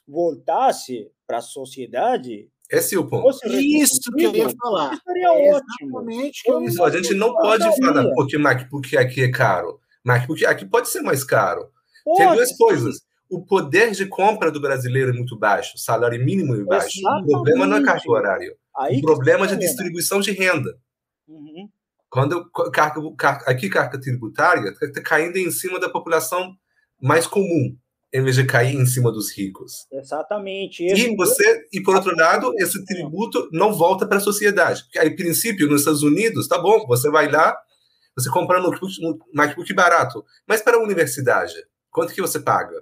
voltasse para a sociedade. Esse é o ponto. Isso que eu ia falar. Seria é ótimo. Que eu ia a gente não pode falar porque MacBook aqui é caro. MacBook aqui pode ser mais caro. Pode. Tem duas coisas o poder de compra do brasileiro é muito baixo, salário mínimo é baixo. Exatamente. O problema não é carga horário. Aí o problema é de distribuição de renda. Uhum. Quando carga, carga, aqui carga tributária está caindo em cima da população mais comum, em vez de cair em cima dos ricos. Exatamente. E você e por outro lado, esse tributo não volta para a sociedade. Porque, aí, princípio, nos Estados Unidos, tá bom, você vai lá, você comprar um MacBook, um barato. Mas para a universidade, quanto que você paga?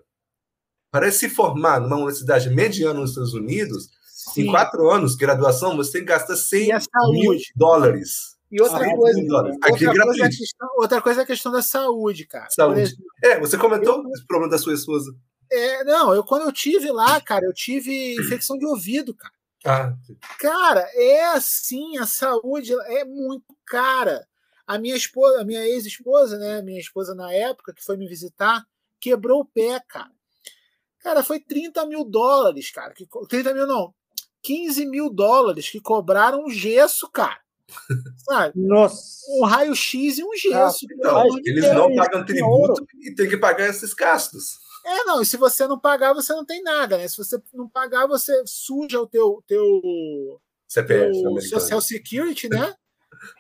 Para se formar numa universidade mediana nos Estados Unidos, Sim. em quatro anos, graduação, você tem que gastar 100 E a mil dólares. E outra Ah, coisa. Aqui é outra, coisa é questão, outra coisa é a questão da saúde, cara. Saúde. exemplo, É, você comentou esse problema da sua esposa. é, não, eu quando eu tive lá, cara, eu tive infecção de ouvido, cara. Ah, Cara, é assim, a saúde é muito cara. A minha esposa, a minha ex-esposa, né, minha esposa na época que foi me visitar, quebrou o pé, cara. Cara, foi 30 mil dólares, cara. Que, co- 30 mil não, 15 mil dólares que cobraram um gesso, cara. Sabe? Nossa. Um raio-x e um gesso. pelo Não, amor de eles não pagam em tributo e tem que pagar esses gastos. É, não, e se você não pagar, você não tem nada, né? Se você não pagar, você suja o teu, teu, CPF teu americano. Social Security, né?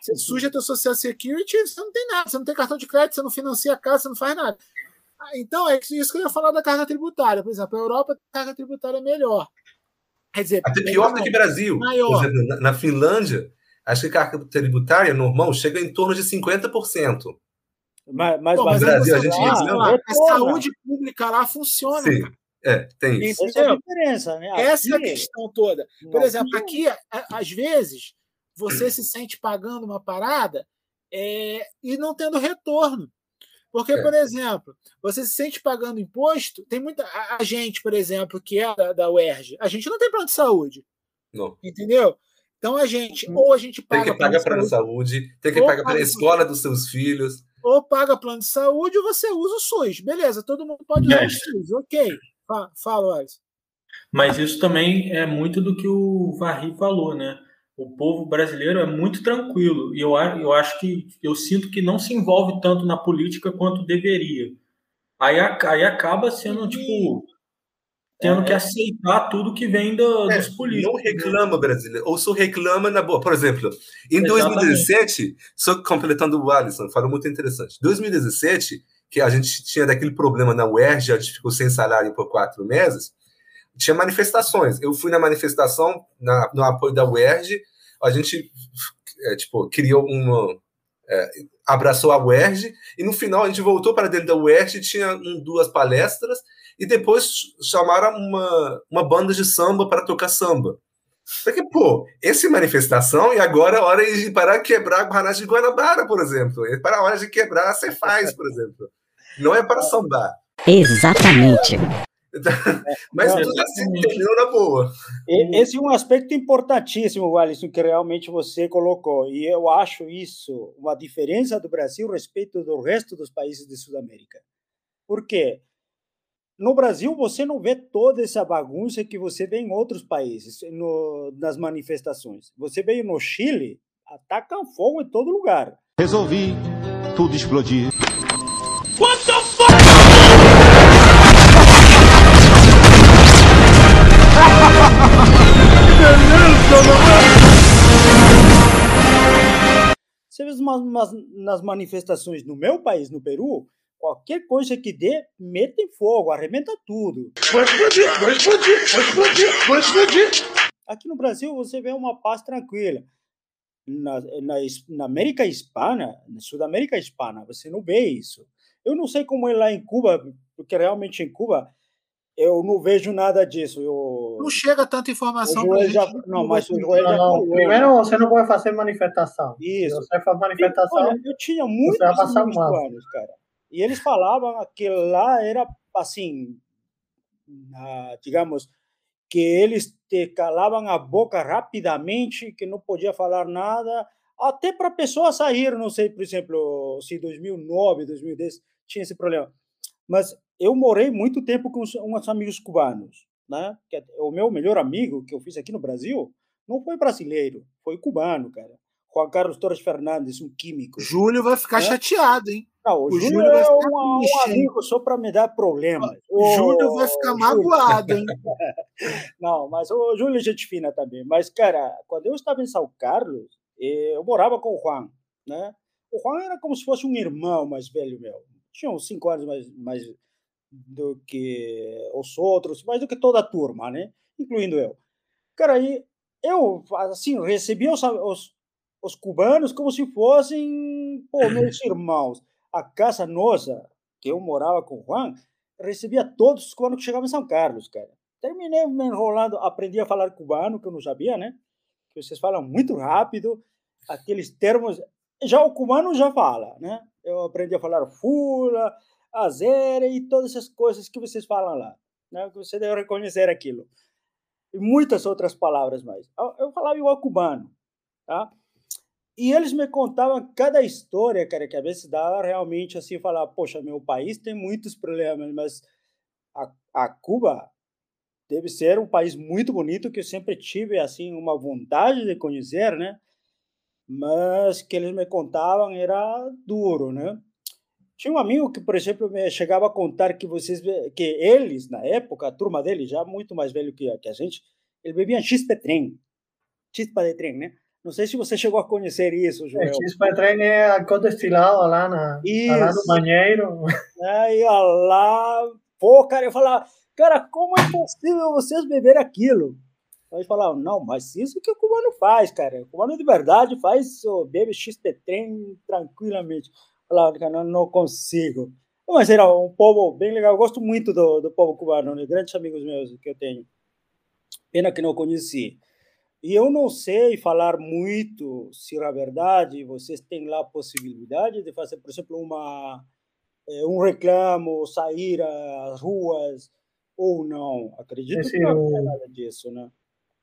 Você suja teu Social Security, você não tem nada, você não tem cartão de crédito, você não financia a casa, você não faz nada. Ah, Então, é isso que eu ia falar da carga tributária. Por exemplo, a Europa tem carga tributária melhor. Quer dizer, Até pior do que o Brasil. Maior. Por exemplo, na, na Finlândia, acho que a carga tributária normal chega em torno de 50%. Mas, mas, Pô, mas Brasil, a gente fala, reclama. a saúde pública lá funciona. Sim, é, tem isso. essa é a diferença, né? Essa é a Aqui, questão toda. Por exemplo, aqui, às vezes, você se sente pagando uma parada é, e não tendo retorno. Porque, É. por exemplo, você se sente pagando imposto, tem muita. A, gente, por exemplo, que é da, da UERJ, a gente não tem plano de saúde, Não. entendeu? Então a gente, ou a gente Tem paga que pagar plano para de a saúde, saúde, tem que pagar para a paga- escola dos seus filhos. ou paga plano de saúde, ou você usa o SUS. Beleza, todo mundo pode usar o Mestre. SUS, ok. Fa- Fala, Alisson. Mas isso também é muito do que o Varri falou, né? O povo brasileiro é muito tranquilo e eu, eu acho que eu sinto que não se envolve tanto na política quanto deveria. Aí, aí acaba sendo tipo tendo que aceitar tudo que vem do- É, dos políticos. não reclama brasileiro, ou só reclama na boa. Por exemplo, em Exatamente. 2017, só completando o Alisson, falou muito interessante. 2017, que a gente tinha daquele problema na UERJ, a gente ficou sem salário por quatro meses, tinha manifestações. Eu fui na manifestação, na, no apoio da UERJ, a gente é, tipo, criou uma. é, abraçou a UERJ, e no final a gente voltou para dentro da UERJ, tinha um, duas palestras, e depois chamaram uma, uma banda de samba para tocar samba. Porque, pô, essa manifestação e agora é hora de parar de quebrar a Guaraná de Guanabara, por exemplo. É para a hora de quebrar a Cefaz, por exemplo. Não é para sambar. Exatamente. Mas Não, tudo assim, entendeu na boa. Esse é um aspecto importantíssimo, Alisson, que realmente você colocou. E eu acho isso uma diferença do Brasil respeito do resto dos países de Sudamérica. Por quê? No Brasil, você não vê toda essa bagunça que você vê em outros países, no- nas manifestações. Você veio no Chile, atacam fogo em todo lugar. Resolvi tudo explodir. Você vê nas manifestações no meu país, no Peru, qualquer coisa que dê, metem fogo, arrebenta tudo. Aqui no Brasil você vê uma paz tranquila. Na, na, na América Hispana, na Sudamérica Hispana, você não vê isso. Eu não sei como é lá em Cuba, porque realmente em Cuba eu não vejo nada disso. Eu, Não chega tanta informação Joel pra já, gente. não, mas o Joel já falou. Primeiro, você não pode fazer manifestação. Se Isso. você faz manifestação, Olha, eu tinha muitos vai cubanos, cara. E eles falavam que lá era assim, digamos, que eles te calavam a boca rapidamente, que não podia falar nada, até para a pessoa sair, não sei, por exemplo, se 2009, 2010 tinha esse problema. Mas eu morei muito tempo com uns, amigos cubanos, né? Que o meu melhor amigo que eu fiz aqui no Brasil não foi brasileiro, foi cubano, cara. Juan Carlos Torres Fernandes, um químico. Júlio vai ficar É? chateado, hein? Não, o, O Júlio, Júlio é um, um amigo só para me dar problemas. O Júlio vai ficar magoado, hein? Não, mas o Júlio é gente fina também. Mas, cara, quando eu estava em São Carlos, eh, eu morava com o Juan, né? O Juan era como se fosse um irmão mais velho meu. Tinha uns cinco anos mais, mais do que os outros, mais do que toda a turma, né? Incluindo eu. Cara, aí eu, assim, recebia os, os, os cubanos como se fossem pô, meus irmãos. A casa nossa, que eu morava com o Juan, recebia todos os cubanos que chegavam em São Carlos, cara. Terminei me enrolando, aprendi a falar cubano, que eu não sabia, né? Que vocês falam muito rápido, aqueles termos. Já o cubano já fala, né? Eu aprendi a falar fula, azere e todas essas coisas que vocês falam lá, né? Que você deve reconhecer aquilo. E muitas outras palavras mais. Eu falava igual cubano, tá? E eles me contavam cada história, cara, que às vezes dava realmente assim, falar, poxa, meu país tem muitos problemas, mas a, a Cuba deve ser um país muito bonito que eu sempre tive assim uma vontade de conhecer, né? Mas que eles me contavam era duro, né? Tinha um amigo que, por exemplo, me chegava a contar que vocês, que eles na época, a turma dele já muito mais velho que a, que a gente, ele bebia chispa de trem, chispa de trem, né? Não sei se você chegou a conhecer isso, Joel. É, chispa de trem é alcohol destilado lá, na, lá no banheiro. Aí, lá, pô, cara, eu falava, cara, como é possível vocês beber aquilo? Aí falavam, não, mas isso que o cubano faz, cara. O cubano de verdade faz, bebe XP trem tranquilamente. Cara, não, não consigo. Mas era um povo bem legal. Eu gosto muito do, do povo cubano, né? grandes amigos meus que eu tenho. Pena que não conheci. E eu não sei falar muito se na verdade vocês têm lá a possibilidade de fazer, por exemplo, uma um reclamo, sair às ruas ou não. Acredito Esse, que não é nada disso, né?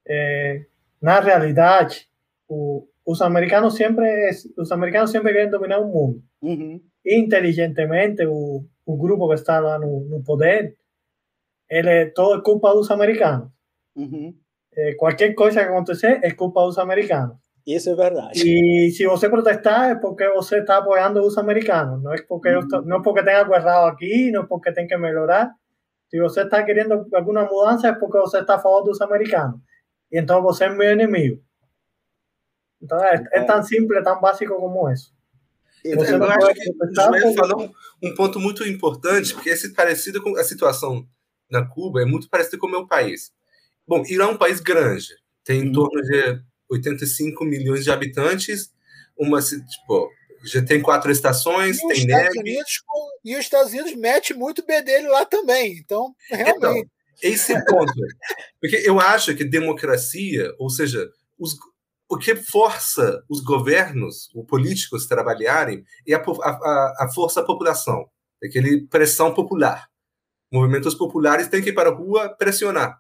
É, na realidade, o, os americanos sempre os americanos sempre querem dominar o mundo. Uhum. Inteligentemente, o, o grupo que está lá no, no poder, ele é todo culpa dos americanos. Uhum eh, qualquer coisa que acontecer é culpa dos americanos. Isso é verdade. E se você protestar é porque você está apoiando os americanos, não é porque uhum. não é porque tem algo errado aqui, não é porque tem que melhorar. Se você está querendo alguma mudança é porque você está a favor dos americanos. E então você é meu inimigo. Então é, é tão simples, tão básico como isso. Você eu acho que o Joel falou um ponto muito importante, porque esse parecido com a situação na Cuba é muito parecido com o meu país. Bom, Irã é um país grande, tem em uhum. torno de 85 milhões de habitantes, uma tipo, já tem quatro estações, e tem neve. Unidos, e os Estados Unidos mete muito B dele lá também, então realmente. Então, esse é ponto. Porque eu acho que democracia, ou seja, os, o que força os governos, os políticos trabalharem é a, a, a força da população, aquele pressão popular. Movimentos populares têm que ir para a rua pressionar.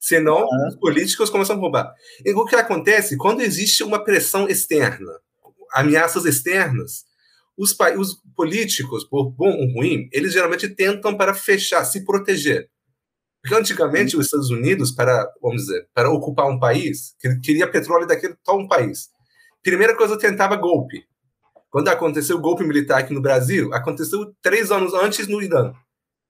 Senão, uhum. os políticos começam a roubar. E o que acontece? Quando existe uma pressão externa, ameaças externas, os, os políticos, por bom ou ruim, eles geralmente tentam para fechar, se proteger. Porque antigamente os Estados Unidos, para, vamos dizer, para ocupar um país, queria petróleo daquele tal um país. Primeira coisa, tentava golpe. Quando aconteceu o golpe militar aqui no Brasil, aconteceu três anos antes no Irã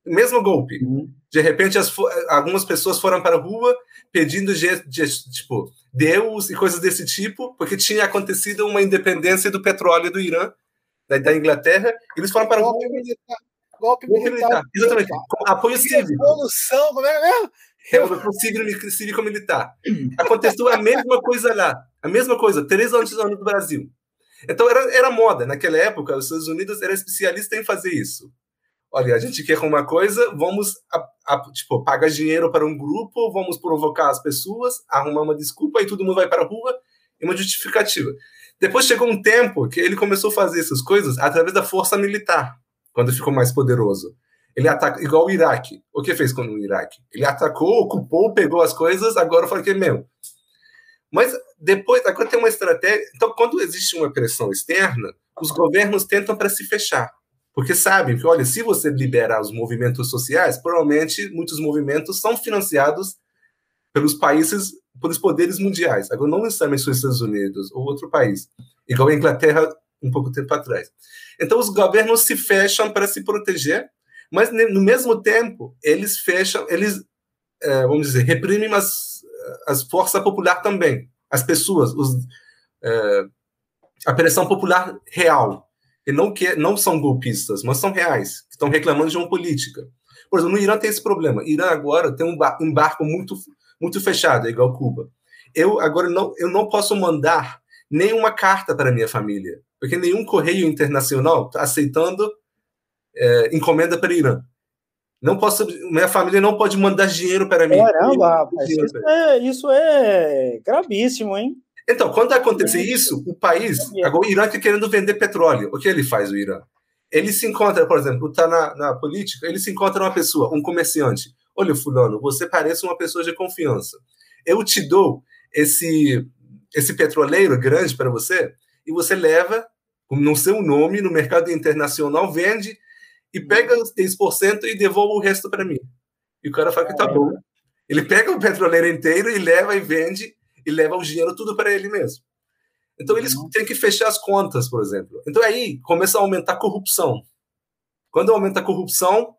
mesmo golpe. Uhum. De repente, as, algumas pessoas foram para a rua pedindo de, de, tipo, Deus e coisas desse tipo, porque tinha acontecido uma independência do petróleo do Irã, da, da Inglaterra, e eles foram para a rua. Militar. Golpe, golpe militar. militar. Exatamente. Apoio cívico. Revolução, como é mesmo? Revolução cívico-militar. Aconteceu a mesma coisa lá. A mesma coisa, três anos do Brasil. Então era, era moda. Naquela época, os Estados Unidos era especialista em fazer isso olha, a gente quer uma coisa, vamos a, a, tipo, pagar dinheiro para um grupo, vamos provocar as pessoas, arrumar uma desculpa e todo mundo vai para a rua e uma justificativa. Depois chegou um tempo que ele começou a fazer essas coisas através da força militar, quando ficou mais poderoso. Ele ataca igual o Iraque. O que fez com o Iraque? Ele atacou, ocupou, pegou as coisas, agora foi que é meu. Mas depois, agora tem uma estratégia. Então, quando existe uma pressão externa, os governos tentam para se fechar. Porque sabem que, olha, se você liberar os movimentos sociais, provavelmente muitos movimentos são financiados pelos países, pelos poderes mundiais. Agora, não necessariamente os Estados Unidos ou outro país, igual a Inglaterra um pouco tempo atrás. Então, os governos se fecham para se proteger, mas no mesmo tempo, eles fecham, eles, é, vamos dizer, reprimem as, as forças populares também, as pessoas, os, é, a pressão popular real que não, que, não são golpistas, mas são reais, que estão reclamando de uma política. Por exemplo, no Irã tem esse problema. Irã agora tem um embarco muito, muito fechado, igual Cuba. Eu agora não, eu não posso mandar nenhuma carta para minha família, porque nenhum correio internacional está aceitando é, encomenda para o Irã. Não posso, minha família não pode mandar dinheiro para mim. Caramba, rapaz, isso é, isso é gravíssimo, hein? Então, quando acontecer isso, o país, agora o Irã está querendo vender petróleo. O que ele faz, o Irã? Ele se encontra, por exemplo, está na, na política, ele se encontra uma pessoa, um comerciante. Olha, fulano, você parece uma pessoa de confiança. Eu te dou esse, esse petroleiro grande para você e você leva no seu nome no mercado internacional, vende e pega os 10% e devolve o resto para mim. E o cara fala que tá bom. Ele pega o petroleiro inteiro e leva e vende e leva o dinheiro tudo para ele mesmo. Então eles uhum. têm que fechar as contas, por exemplo. Então aí começa a aumentar a corrupção. Quando aumenta a corrupção,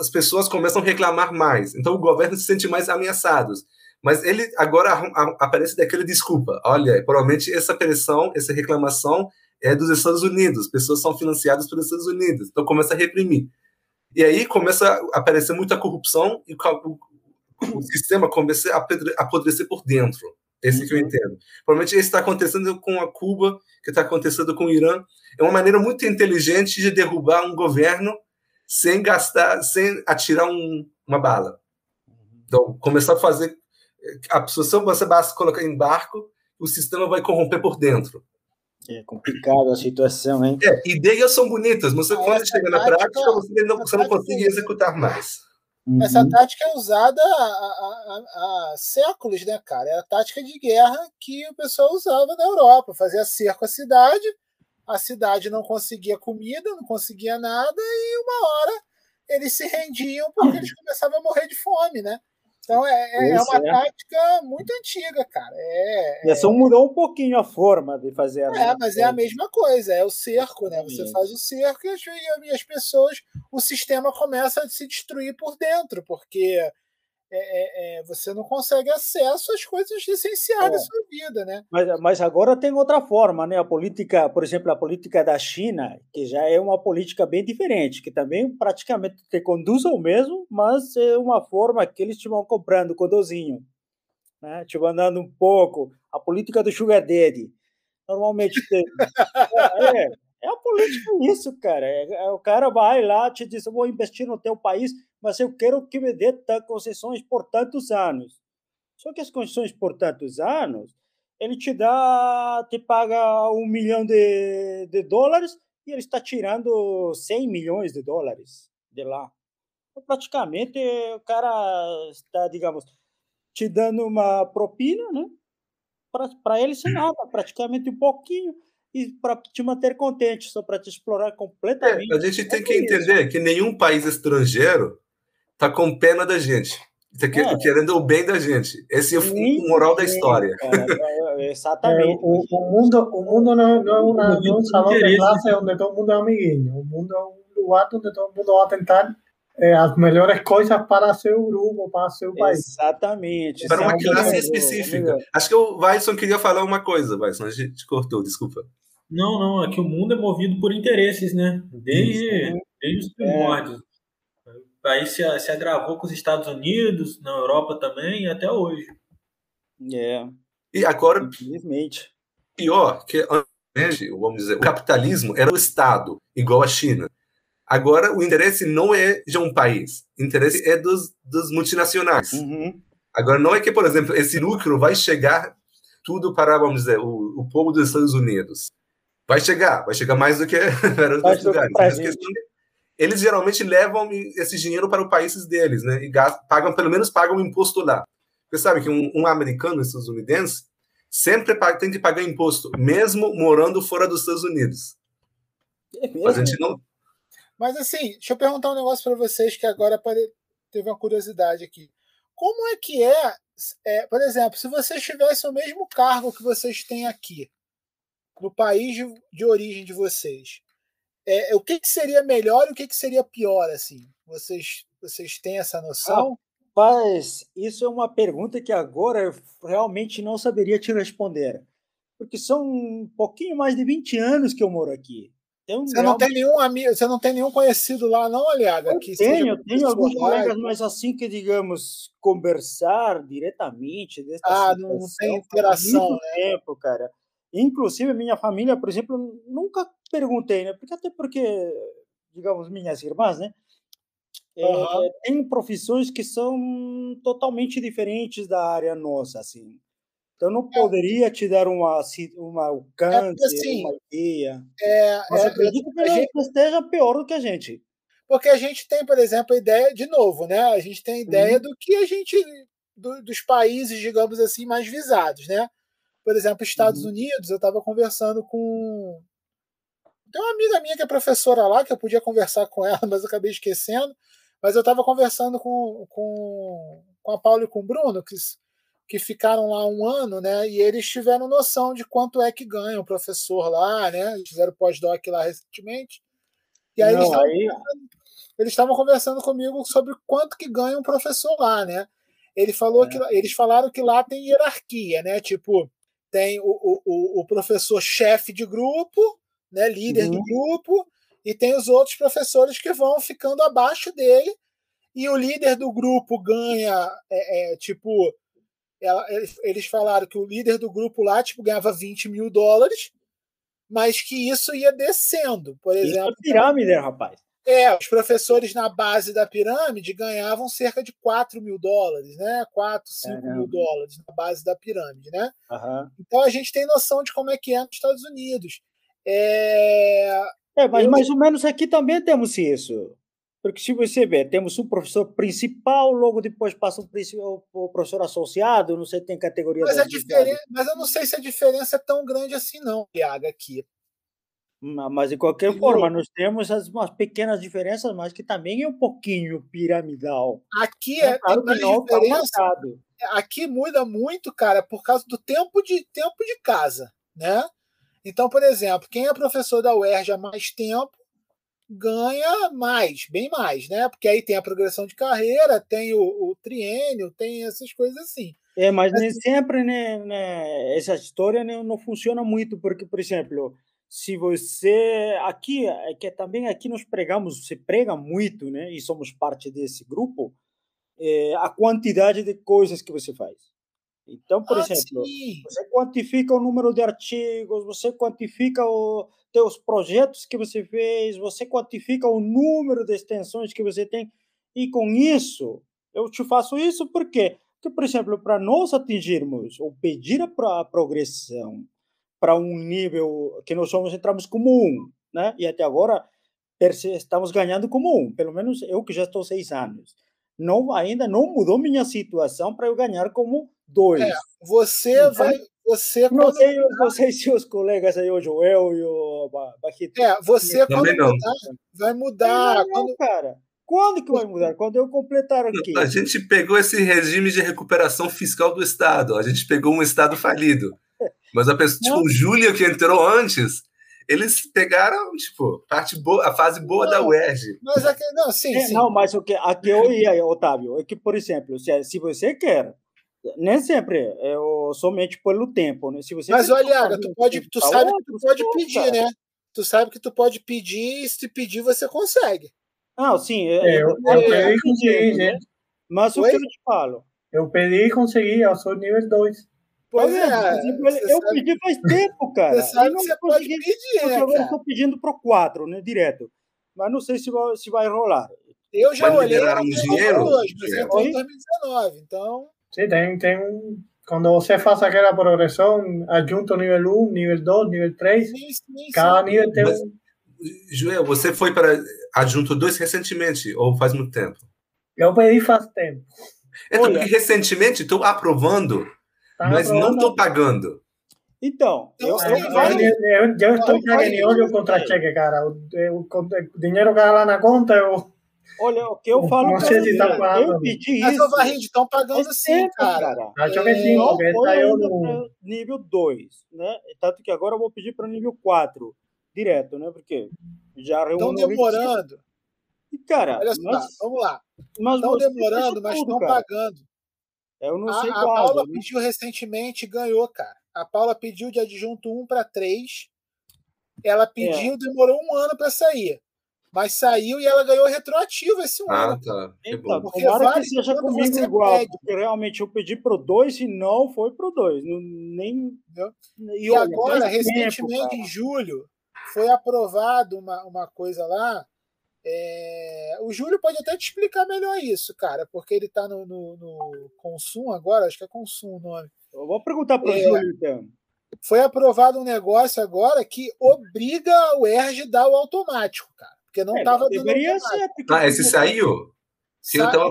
as pessoas começam a reclamar mais. Então o governo se sente mais ameaçado. Mas ele agora aparece daquela desculpa. Olha, provavelmente essa pressão, essa reclamação é dos Estados Unidos. Pessoas são financiadas pelos Estados Unidos. Então começa a reprimir. E aí começa a aparecer muita corrupção e o, o sistema começa a apodrecer por dentro. Esse uhum. que eu uhum. entendo. Provavelmente isso está acontecendo com a Cuba, que está acontecendo com o Irã. É uma maneira muito inteligente de derrubar um governo sem gastar, sem atirar um, uma bala. Então, começar a fazer. A pessoa, você basta colocar em barco, o sistema vai corromper por dentro. É complicado a situação, hein? É, ideias são bonitas, mas você, quando chega na prática, você não, você não consegue executar mais. Uhum. Essa tática é usada há, há, há, séculos, né, cara? É a tática de guerra que o pessoal usava na Europa. Fazia cerco à cidade, a cidade não conseguia comida, não conseguia nada, e uma hora eles se rendiam porque eles começavam a morrer de fome, né? Então é, é, é uma é. tática muito antiga, cara. É, é, só mudou um pouquinho a forma de fazer. É, mas é a mesma coisa, é o cerco, né? Você faz o cerco e as, e as pessoas, o sistema começa a se destruir por dentro, porque é, é, é, você não consegue acesso às coisas essenciais é. da sua vida, né? Mas, mas agora tem outra forma, né? A política, por exemplo, a política da China, que já é uma política bem diferente, que também praticamente te conduz ao mesmo, mas é uma forma que eles te vão comprando codozinho, né? Te mandando um pouco. A política do sugar daddy. Normalmente tem... é, é a política isso, cara. É, é, o cara vai lá, te diz, vou investir no teu país, mas eu quero que me dê concessões por tantos anos. Só que as concessões por tantos anos, ele te dá, te paga um milhão de, de dólares e ele está tirando 100 milhões de dólares de lá. Então, praticamente, o cara está, digamos, te dando uma propina, né? Para ele, sem nada, praticamente um pouquinho e para te manter contente, só para te explorar completamente. É, a gente tem é que entender que nenhum país estrangeiro está com pena da gente. Está é. querendo o bem da gente. Esse é o moral da história. É, exatamente. o, o, mundo, o mundo não, não, é uma, não é um salão de classe onde todo mundo é amiguinho. O mundo é um lugar onde todo mundo vai tentar é, as melhores coisas para seu grupo, para seu país. Exatamente. Para uma classe específica. Acho que o Weisson queria falar uma coisa, Weisson, a gente cortou, desculpa. Não, não, é que o mundo é movido por interesses, né? Desde, desde os primórdios. País se, se agravou com os Estados Unidos, na Europa também, e até hoje. É. E agora, infelizmente. Pior, que vamos dizer, o capitalismo era o Estado, igual a China. Agora, o interesse não é de um país, o interesse é dos, dos multinacionais. Uhum. Agora, não é que, por exemplo, esse lucro vai chegar tudo para, vamos dizer, o, o povo dos Estados Unidos. Vai chegar, vai chegar mais do que para outros lugares. Eles geralmente levam esse dinheiro para os países deles, né? E gastam, pagam, pelo menos pagam imposto lá. Você sabe que um, um americano estadunidense sempre paga, tem que pagar imposto, mesmo morando fora dos Estados Unidos. É Mas a gente não, mas assim, deixa eu perguntar um negócio para vocês que agora teve uma curiosidade aqui. Como é que é, é, por exemplo, se vocês tivessem o mesmo cargo que vocês têm aqui, no país de, de origem de vocês, é, o que, que, seria melhor e o que, que seria pior, assim? Vocês, vocês têm essa noção? Rapaz, isso é uma pergunta que agora eu realmente não saberia te responder. Porque são um pouquinho mais de 20 anos que eu moro aqui. Um você não tem nenhum amigo, você não tem nenhum conhecido lá, não, Aliaga? Eu que tenho, eu tenho alguns colegas, mas assim que, digamos, conversar diretamente. Ah, não, não tem interação, né? tempo, cara. Inclusive, minha família, por exemplo, nunca perguntei, né? Porque até porque, digamos, minhas irmãs, né? Aham. É, tem profissões que são totalmente diferentes da área nossa, assim. Então, não poderia te dar uma, uma É alcance, porque assim, uma ideia. é, Mas é, acredito que a gente- esteja pior do que a gente. porque a gente tem, por exemplo, a ideia, de novo, né? A gente tem a ideia Uhum. do que a gente. do- dos países, digamos assim, mais visados, né? Por exemplo, Estados Uhum. Unidos, eu estava conversando com. Tem uma amiga minha que é professora lá, que eu podia conversar com ela, mas eu acabei esquecendo. Mas eu estava conversando com, com, com a Paula e com o Bruno, que, que ficaram lá um ano, né? E eles tiveram noção de quanto é que ganha um professor lá, né? Eles fizeram pós-doc lá recentemente. E aí eles Não, eles estavam conversando comigo sobre quanto que ganha um professor lá, né? Ele falou É. que eles falaram que lá tem hierarquia, né? Tipo, tem o, o- o professor chefe de grupo, né? Líder do Uhum. grupo, e tem os outros professores que vão ficando abaixo dele. E o líder do grupo ganha, é, é, tipo, ela- eles- falaram que o líder do grupo lá, tipo, ganhava 20 mil dólares, mas que isso ia descendo, por isso é exemplo. pirâmide, rapaz. É, os professores na base da pirâmide ganhavam cerca de 4 mil dólares, né? 4, 5 mil dólares na base da pirâmide, né? Aham. Então a gente tem noção de como é que é nos Estados Unidos. É, É, mas Eu- mais ou menos aqui também temos isso. Porque se você ver, temos um professor principal, logo depois passa o, professor associado, não sei, tem categoria mas, a de diferença, mas eu não sei se a diferença é tão grande assim, não, Iaga, aqui. Ma- Mas de qualquer Entendeu? forma, nós temos as, umas pequenas diferenças, mas que também é um pouquinho piramidal. Aqui é, tem claro que não tá aqui muda muito, cara, por causa do tempo de tempo de casa, né? Então, por exemplo, quem é professor da UERJ há mais tempo ganha mais, bem mais, né? Porque aí tem a progressão de carreira, tem o, o triênio, tem essas coisas assim. É, mas nem sempre né, né, essa história né, não funciona muito, porque, por exemplo, se você aqui é que também aqui nós pregamos, se prega muito, né, e somos parte desse grupo, é, a quantidade de coisas que você faz. Então, por ah, exemplo, sim. você quantifica o número de artigos, você quantifica os teus projetos que você fez, você quantifica o número de extensões que você tem, e com isso, eu te faço isso porque, porque por exemplo, para nós atingirmos ou pedir a, pro- a progressão para um nível que nós somos, entramos como um, né? e até agora estamos ganhando como um, pelo menos eu que já estou seis anos. Não, ainda não mudou minha situação para eu ganhar como dois. É, você Então, vai. Você, Não quando, sei, eu não sei se os colegas aí, o Joel e o Ba- Baquito. é, você quando não. mudar, vai mudar. Não, Quando, cara. Quando que vai mudar? Quando eu completar o quê? A gente pegou esse regime de recuperação fiscal do Estado. A gente pegou um Estado falido. Mas a pessoa, tipo, Não. o Júlio que entrou antes, eles pegaram, tipo, parte boa, a fase boa da Não. UERJ. mas aqui, não, sim, É, sim. Não, mas o que aqui eu ia, Otávio, é que, por exemplo, se, se você quer, nem sempre é o- somente pelo tempo, né? Se você Mas olha, de tu pode, tu sabe que outro, tu pode pedir, né? Tu sabe que tu pode pedir e se pedir você consegue. Não, sim, é, É, é, eu, é, eu é, pedi e é, consegui, né? gente. Mas o Oi? que eu te falo? Eu pedi e consegui, eu sou nível 2. Pois é. vendo? Por exemplo, Você eu sabe, pedi faz tempo, cara. você sabe e não que você pode consegui, pedir, porque né, agora cara? estou pedindo pro 4, né? Direto. Mas não sei se vai, se vai rolar. Eu já Mas olhei dinheiro? hoje, mas Dinheiro. entrou em Oi? 2019. Então, Sim, tem, tem um. Quando você faz aquela progressão, adjunto nível 1, nível 2, nível 3, sim, sim, cada sim. nível tem Mas- um. Joel, você foi para Adjunto 2 recentemente, ou faz muito tempo? Eu pedi faz tempo. Então, Olha. recentemente estou aprovando, Tá mas não aprovando? estou pagando. Então, Então, eu, sim, eu, Eu, eu, eu, eu estou em olho contra cheque, cara. O, o, o dinheiro que lá na conta, eu. Olha, o que eu falo Não pra sei se tá pagando. eu pedi Mas, isso ô Varride, estão pagando faz sim, tempo, cara. Acho que sim, Não pra nível 2, né? Tanto que agora eu vou pedir para nível 4, direto, né? Porque já Estão reúne o requisito. demorando. E, cara, Olha só, mas, vamos lá. mas Estão demorando, mas estão cara. pagando. Eu não A, sei a qual, Paula né? pediu recentemente e ganhou, cara. A Paula pediu de adjunto 1 para 3. Ela pediu, demorou um ano para sair. Mas saiu e ela ganhou retroativo esse um Ah, ano. tá. Então, bom. Porque tomara vale que seja comigo igual, pede. porque realmente eu pedi pro 2 e não foi pro 2. Nem. Entendeu? E, E agora, tempo, recentemente, cara. em julho, foi aprovado uma, uma coisa lá. é, O Júlio pode até te explicar melhor isso, cara, porque ele está no, no, no Consum agora, acho que é Consum o nome. Eu vou perguntar pro É. Júlio, então. Foi aprovado um negócio agora que obriga o ERG a dar o automático, cara. Porque não É, estava dando deveria automático. ser. porque Ah, esse saiu? Que eu Sa- tava-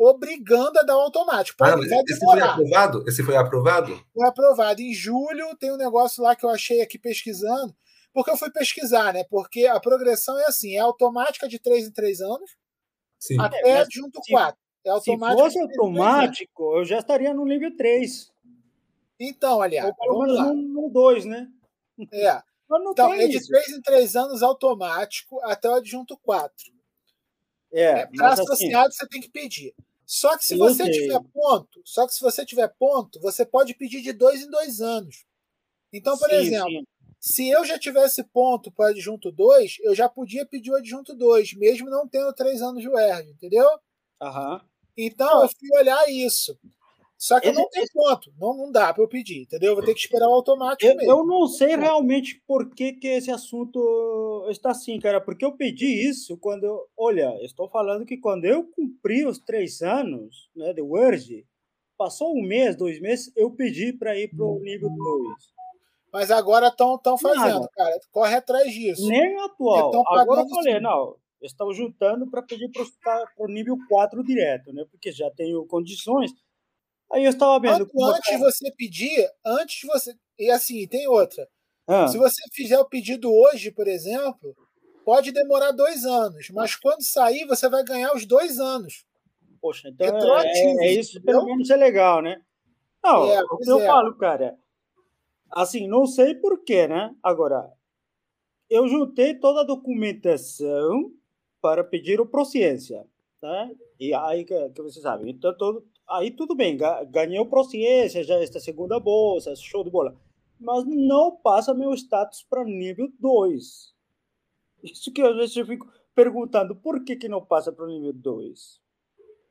Obrigando a dar o automático. Ah, esse foi aprovado? Esse foi aprovado? foi aprovado. Em julho tem um negócio lá que eu achei aqui pesquisando, porque eu fui pesquisar, né? Porque a progressão é assim, é automática de 3 em 3 anos, Sim. até adjunto se- 4. É Se automático. fosse três anos. automático, eu já estaria no nível 3. Então, aliás, Ou pelo vamos menos lá. no 2, né? É. Mas não Então, tem é de isso. 3 em 3 anos automático até o adjunto 4. É, É, para assim, associado você tem que pedir. Só que se Eu você sei. tiver ponto, só que se você tiver ponto, você pode pedir de dois em dois anos. Então, por sim, exemplo, sim. se eu já tivesse ponto para adjunto 2, eu já podia pedir o adjunto 2, mesmo não tendo três anos de UERJ, entendeu? Aham. Então eu fui olhar isso. Só que eu não tenho ponto, não, não dá para eu pedir, entendeu? Eu vou ter que esperar o automático Eu, mesmo. eu não sei realmente por que, que esse assunto está assim, cara, porque eu pedi isso quando eu. Olha, estou falando que quando eu cumpri os três anos né, de Word, passou um mês, dois meses, eu pedi para ir para o nível 2. Mas agora estão fazendo, Nada. cara. Corre atrás disso. Nem atual. Então, Agora eu falei, não, estão juntando para pedir para o nível 4 direto, né? Porque já tenho condições. Aí eu estava vendo. Antes tá- você pedir, antes de você. E assim, tem outra. Ah, Se você fizer o pedido hoje, por exemplo, pode demorar dois anos, mas quando sair, você vai ganhar os dois anos. Poxa, então é, é- é isso, pelo entendeu? menos é legal, né? Não, É, o que eu é. falo, cara, assim, não sei porquê, né? Agora, eu juntei toda a documentação para pedir o Prociência, tá? E aí, que, que você sabe, então, todo, aí tudo bem, ga- ganhei o Prociência, já esta segunda bolsa, show de bola, mas não passa meu status para nível 2. Isso que às vezes eu fico perguntando, por que que não passa para o nível 2?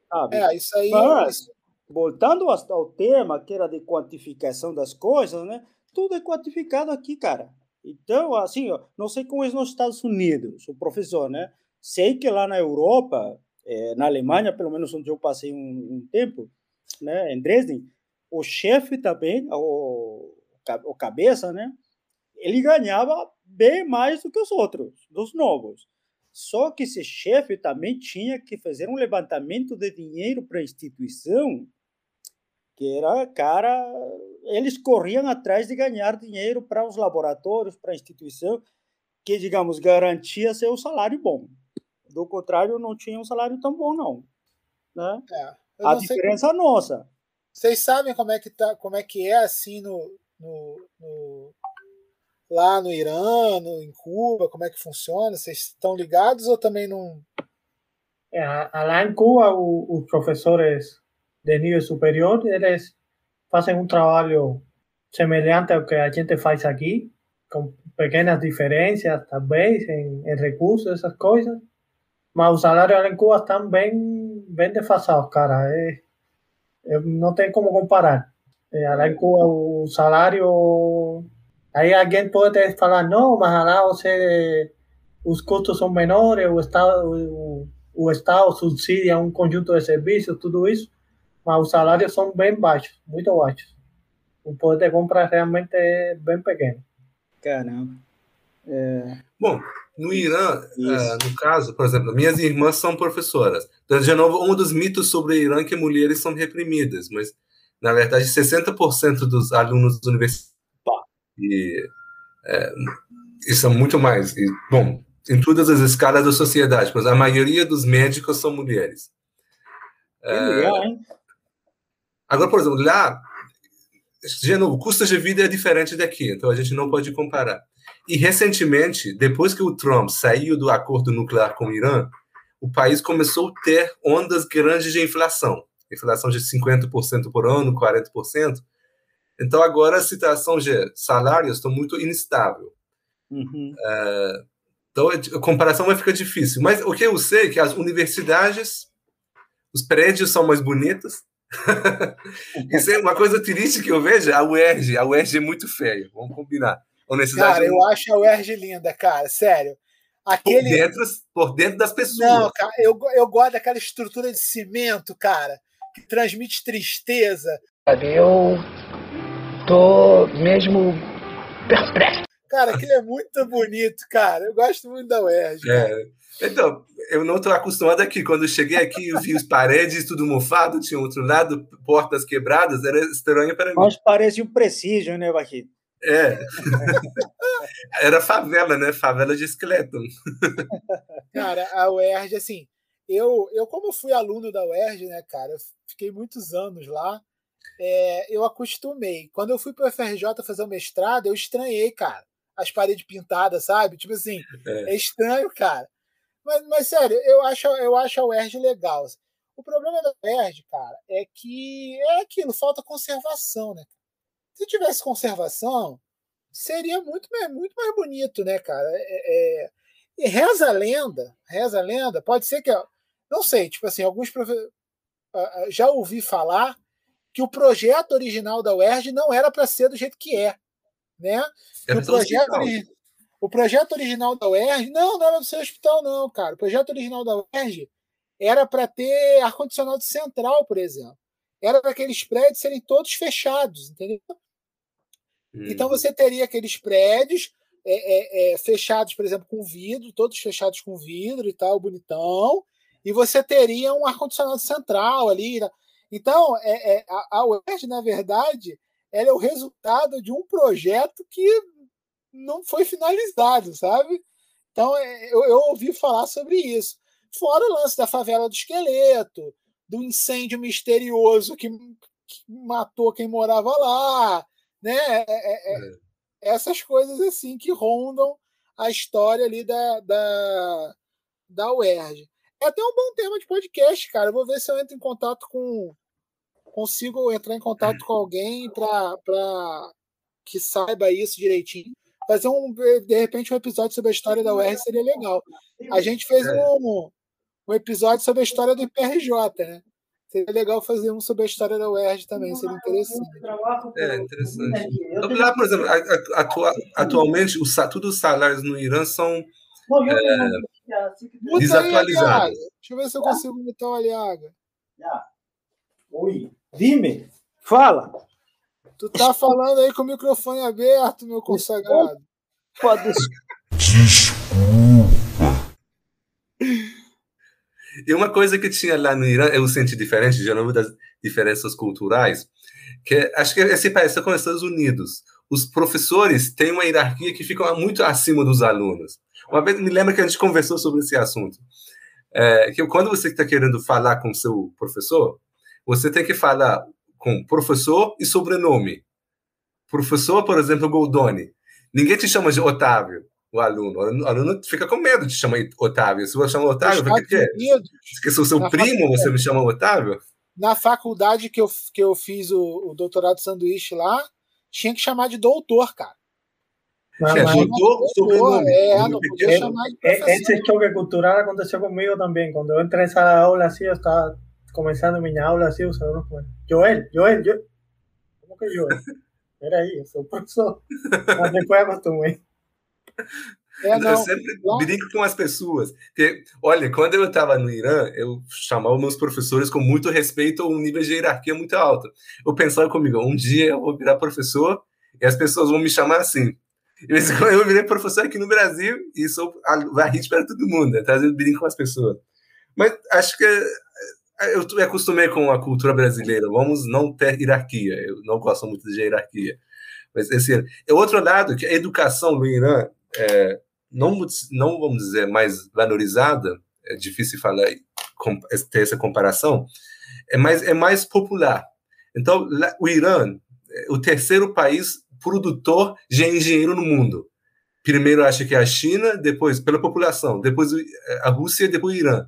Sabe? É, isso aí. Mas- isso- voltando ao ao tema que era de quantificação das coisas, né? Tudo é quantificado aqui, cara. Então, assim, ó, não sei como é nos Estados Unidos, o professor, né? Sei que lá na Europa, eh, na Alemanha, pelo menos onde eu passei um, um tempo, né, em Dresden, o chefe também, o, o cabeça, né? Ele ganhava bem mais do que os outros, dos novos. Só que esse chefe também tinha que fazer um levantamento de dinheiro para a instituição, que era, cara, eles corriam atrás de ganhar dinheiro para os laboratórios, para a instituição, que, digamos, garantia seu salário bom. Do contrário, não tinha um salário tão bom, não. Né? é, A diferença é nossa. Vocês sabem como é que tá, como é que é assim no, no- no- lá no Irã, no, em Cuba, como é que funciona? Vocês estão ligados ou também não? É, lá em Cuba, o- os professores de nível superior, eles fazem um trabalho semelhante ao que a gente faz aqui, com pequenas diferenças, talvez, em, em recursos, essas coisas. Mas os salários lá em Cuba estão bem, bem defasados, cara. É, é- não tem como comparar. É, lá em Cuba, o salário. Aí alguém pode falar, não, mas lá você, os custos são menores, o Estado, o, o Estado subsidia um conjunto de serviços, tudo isso, mas os salários são bem baixos, muito baixos. O poder de compra realmente é bem pequeno. Caramba. É, Bom, no Irã, eh, no caso, por exemplo, minhas irmãs são professoras. Então, de novo, um dos mitos sobre o Irã é que mulheres são reprimidas, mas, na verdade, 60% dos alunos universitários. E eh, isso é muito mais. E, bom, em todas as escalas da sociedade, mas a maioria dos médicos são mulheres. que legal, hein? Agora, por exemplo, lá, de novo, o custo de vida é diferente daqui, então a gente não pode comparar. E recentemente, depois que o Trump saiu do acordo nuclear com o Irã, o país começou a ter ondas grandes de inflação. Inflação de 50% por ano, 40%. Então, agora a situação de salários está muito instável. Uhum. Então a comparação vai ficar difícil. Mas o que eu sei é que as universidades, os prédios são mais bonitos. Isso é uma coisa triste que eu vejo. A UERJ, a UERJ é muito feia. Vamos combinar. Honestidade. Cara, eu acho a UERJ linda, cara. Sério. Aquele... Por, dentro, por dentro das pessoas. Não, cara, eu, eu gosto daquela estrutura de cimento, cara, que transmite tristeza. Eu tô mesmo perplexo. Cara, aquilo é muito bonito, cara. Eu gosto muito da UERJ. É. Então, eu não estou acostumado aqui. Quando eu cheguei aqui, eu vi as paredes tudo mofado, tinha outro lado, portas quebradas, era estranho para mim. Mas parece um presídio, né, Barreto? É. Era favela, né? Favela de esqueleto. Cara, a UERJ, assim, eu, eu como fui aluno da UERJ, né, cara, eu fiquei muitos anos lá, é, eu acostumei. Quando eu fui para o FRJ fazer o mestrado, eu estranhei, cara, as paredes pintadas, sabe? Tipo assim, é, é estranho, cara. Mas, mas, sério, eu acho, eu acho a UERJ legal. O problema da UERJ, cara, é que é aquilo, falta conservação, né? Se tivesse conservação, seria muito, muito mais bonito, né, cara? É, é, e reza a lenda, reza a lenda, pode ser que, não sei, tipo assim, alguns já ouvi falar que o projeto original da UERJ não era para ser do jeito que é, né? o projeto, o projeto original da UERJ, não, não era do seu hospital, não, cara. O projeto original da UERJ era para ter ar-condicionado central, por exemplo. Era para aqueles prédios serem todos fechados, entendeu? Então uhum. você teria aqueles prédios é, é, é, fechados, por exemplo, com vidro, todos fechados com vidro e tal, bonitão, e você teria um ar-condicionado central ali. Né? Então, é, é, a, a UERJ, na verdade, ela é o resultado de um projeto que não foi finalizado, sabe? Então, é, eu, eu ouvi falar sobre isso. Fora o lance da favela do esqueleto, do incêndio misterioso que, que matou quem morava lá, né? É, é, é, é, essas coisas assim que rondam a história ali da, da, da UERJ. É até um bom tema de podcast, cara. Eu vou ver se eu entro em contato com. Consigo entrar em contato com alguém para que saiba isso direitinho. Fazer um, de repente, um episódio sobre a história da UERJ seria legal. A gente fez um, um episódio sobre a história do IPRJ, né? Seria legal fazer um sobre a história da UERJ também, seria interessante. É, interessante. Então, lá, por exemplo, atua, atualmente, os, todos os salários no Irã são é, desatualizados. Deixa eu ver se eu consigo mutar o Aliaga. Oi, Dime, fala. Tu tá falando aí com o microfone aberto, meu consagrado. Pode. E uma coisa que tinha lá no Irã, eu senti diferente, de novo, das diferenças culturais, que acho que esse país é com os Estados Unidos. Os professores têm uma hierarquia que fica muito acima dos alunos. Uma vez me lembra que a gente conversou sobre esse assunto. É, que quando você está querendo falar com seu professor, você tem que falar com professor e sobrenome. Professor, por exemplo, Goldoni. Ninguém te chama de Otávio o aluno. O aluno fica com medo de chamar Otávio. Se você chama Otávio, o que é? Se sou seu primo, você me chama Otávio? Na faculdade que eu, que eu fiz o, o doutorado de sanduíche lá, tinha que chamar de doutor, cara. Mas, é, doutor, sobrenome. É, não podia chamar de professor. Esse choque cultural aconteceu comigo também. Quando eu entrei nessa aula assim, eu estava começando minha aula assim, os alunos Joel, Joel, Joel. Como que Joel? Peraí, eu sou professor. Mas depois acostumei. É, eu sempre brinco com as pessoas. Que, olha, quando eu estava no Irã, eu chamava meus professores com muito respeito a um nível de hierarquia muito alto. Eu pensava comigo, um dia eu vou virar professor e as pessoas vão me chamar assim. Eu virei professor aqui no Brasil e sou varrite para todo mundo. Então, eu brinco com as pessoas. Mas acho que eh, eu me acostumei com a cultura brasileira. Vamos não ter hierarquia. Eu não gosto muito de hierarquia. Mas esse é outro lado que a educação no Irã é, não, não vamos dizer mais valorizada, é difícil falar, ter essa comparação, é mais, é mais popular. Então, o Irã é o terceiro país produtor de engenheiro no mundo. Primeiro, acho que é a China, depois, pela população, depois a Rússia, depois o Irã.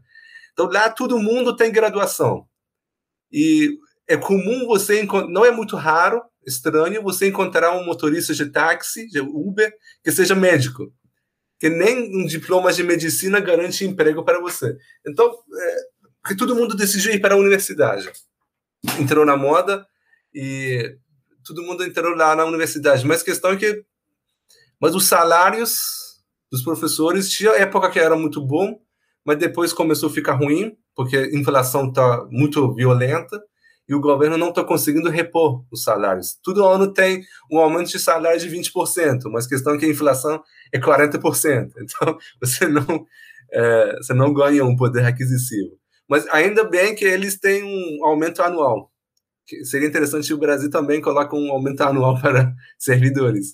Então, lá todo mundo tem graduação. E é comum você encontrar, não é muito raro, estranho, você encontrar um motorista de táxi, de Uber, que seja médico. que nem um diploma de medicina garante emprego para você. Então, é, todo mundo decidiu ir para a universidade. Entrou na moda e todo mundo entrou lá na universidade. Mas a questão é que mas os salários dos professores tinha época que era muito bom, mas depois começou a ficar ruim, porque a inflação está muito violenta e o governo não está conseguindo repor os salários. Todo ano tem um aumento de salário de 20%, mas a questão é que a inflação é 40%. Então, você não, é, você não ganha um poder aquisitivo. Mas ainda bem que eles têm um aumento anual. Seria interessante se o Brasil também coloque um aumento anual para servidores.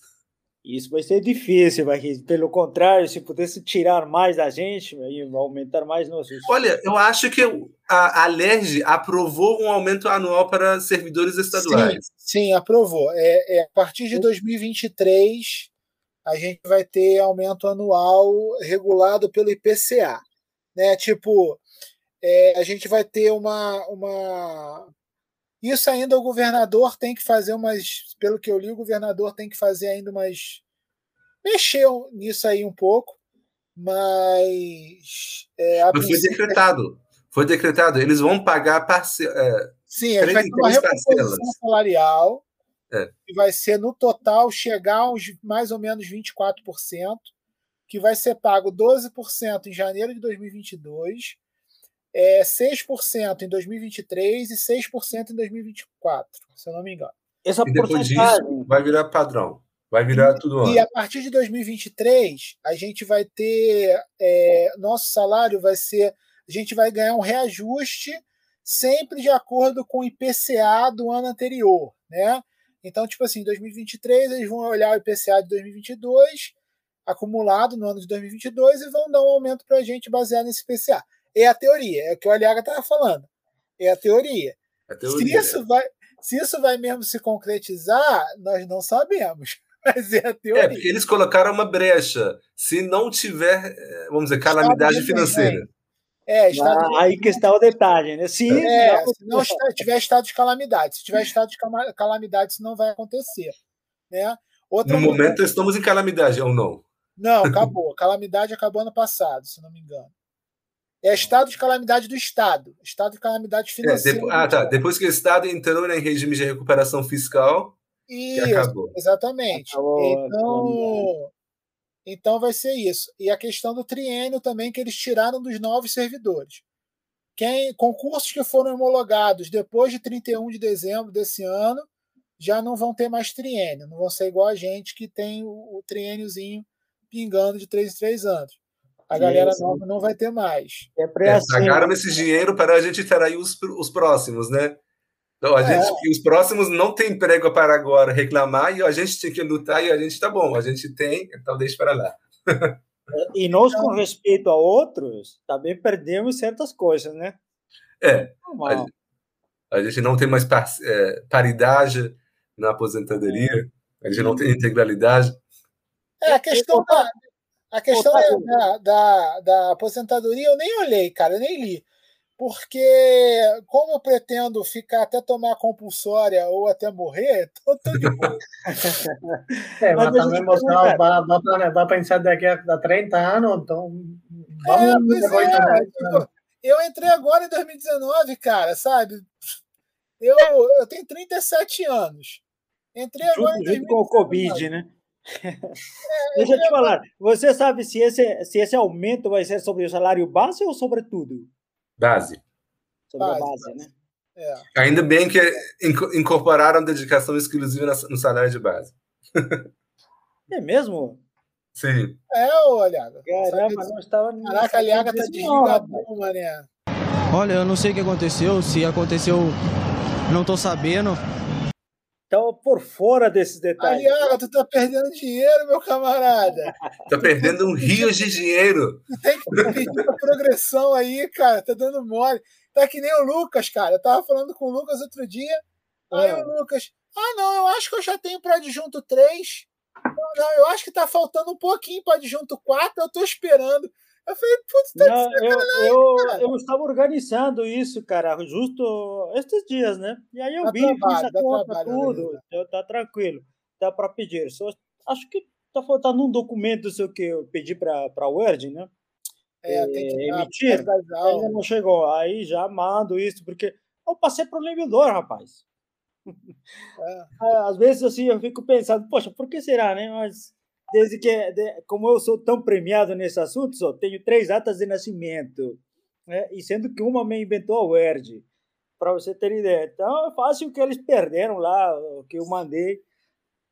Isso vai ser difícil, mas pelo contrário, se pudesse tirar mais da gente, aumentar mais nossos. Olha, eu acho que a, a LERJ aprovou um aumento anual para servidores estaduais. Sim, sim aprovou. É, é, a partir de 2023, a gente vai ter aumento anual regulado pelo IPCA. Né? Tipo, é, a gente vai ter uma, uma. Isso ainda o governador tem que fazer umas. Pelo que eu li, o governador tem que fazer ainda umas. Mexeu nisso aí um pouco, mas. É, mas foi decretado. Foi decretado. Eles vão pagar parce... É, Sim, ele vai ter uma reposição salarial é. que vai ser no total chegar a uns mais ou menos 24%, que vai ser pago 12% em janeiro de 2022 é 6% em 2023 e 6% em 2024, se eu não me engano. Essa e depois disso vai virar padrão. Vai virar tudo ano. E a partir de 2023, a gente vai ter. É, nosso salário vai ser. A gente vai ganhar um reajuste sempre de acordo com o IPCA do ano anterior. Né? Então, tipo assim, em 2023, eles vão olhar o IPCA de 2022, acumulado no ano de 2022, e vão dar um aumento para a gente baseado nesse IPCA. É a teoria, é o que o Aliaga estava falando. É a teoria. É teoria. Se, isso vai, se isso vai mesmo se concretizar, nós não sabemos. Mas é a teoria. É, porque eles colocaram uma brecha. Se não tiver, eh, vamos dizer, calamidade financeira. É, estado ah, de... Aí que está o detalhe, né? Se, é, se não tiver estado de calamidade. Se tiver estado de calamidade, isso não vai acontecer. Né? Outra no momento, estamos em calamidade, ou não? Não, acabou. calamidade acabou ano passado, se não me engano. É estado de calamidade do Estado, estado de calamidade financeira. É, depois, ah, tá. Depois que o Estado entrou em regime de recuperação fiscal, isso, acabou. Exatamente. Acabou, então, então vai ser isso. E a questão do triênio também, que eles tiraram dos novos servidores. Quem, concursos que foram homologados depois de 31 de dezembro desse ano já não vão ter mais triênio, não vão ser igual a gente que tem o, o triêniozinho pingando de 3 em 3 anos. A galera Isso. nova não vai ter mais. É, é, pagaram esse dinheiro para a gente ter aí os, os próximos, né? Então, a é. gente, os próximos não tem emprego para agora reclamar e a gente tem que lutar e a gente tá bom, a gente tem, então deixa para lá. e nós, com respeito a outros, também perdemos certas coisas, né? É. A, a, gente não tem mais par, é, paridade na aposentadoria, a gente não tem integralidade. É, a questão da, a questão da, da, da, aposentadoria eu nem olhei, cara, eu nem li. Porque, como eu pretendo ficar até tomar compulsória ou até morrer, tô, tô de boa. é, mas, mas também mostrar, vai, pensar daqui a 30 anos, então. Vamos é, pois é, tipo, eu entrei agora em 2019, cara, sabe? Eu, eu tenho 37 anos. Entrei agora junto, em 2019. Junto com o Covid, né? Deixa eu te falar, você sabe se esse, se esse aumento vai ser sobre o salário base ou sobre tudo? Base. Sobre base, a base, né? É. Ainda bem que incorporaram dedicação exclusiva no salário de base. É mesmo? Sim. É, olha. Caramba, não estava. Caraca, a Liaga tá desligadão, mané. Olha, eu não sei o que aconteceu. Se aconteceu, não tô sabendo. Estava por fora desses detalhes. Aliaga, tu tá perdendo dinheiro, meu camarada. tá perdendo um rio de dinheiro. Tu tem que pedir a progressão aí, cara. Tá dando mole. Tá que nem o Lucas, cara. Eu tava falando com o Lucas outro dia. Aí é. o Lucas, ah, não, eu acho que eu já tenho para adjunto 3. Não, não, eu acho que tá faltando um pouquinho para adjunto 4. Eu tô esperando. Eu falei, putz, tá Não, eu, eu, eu, estava organizando isso, cara, justo estes dias, né? E aí eu dá vi, trabalho, fiz a conta, trabalho, tudo, né? tá tranquilo, dá para pedir. Só, acho que tá faltando um documento seu que eu pedi para a Word, né? É, tem que dar emitir, ainda não chegou. Aí já mando isso, porque eu passei para o levedor, rapaz. É. Às vezes assim eu fico pensando, poxa, por que será, né? Mas desde que, de- como eu sou tão premiado nesse assunto, só tenho três datas de nascimento, né? E sendo que uma me inventou a Word, para você ter ideia. Então é fácil que eles perderam lá, o que eu mandei,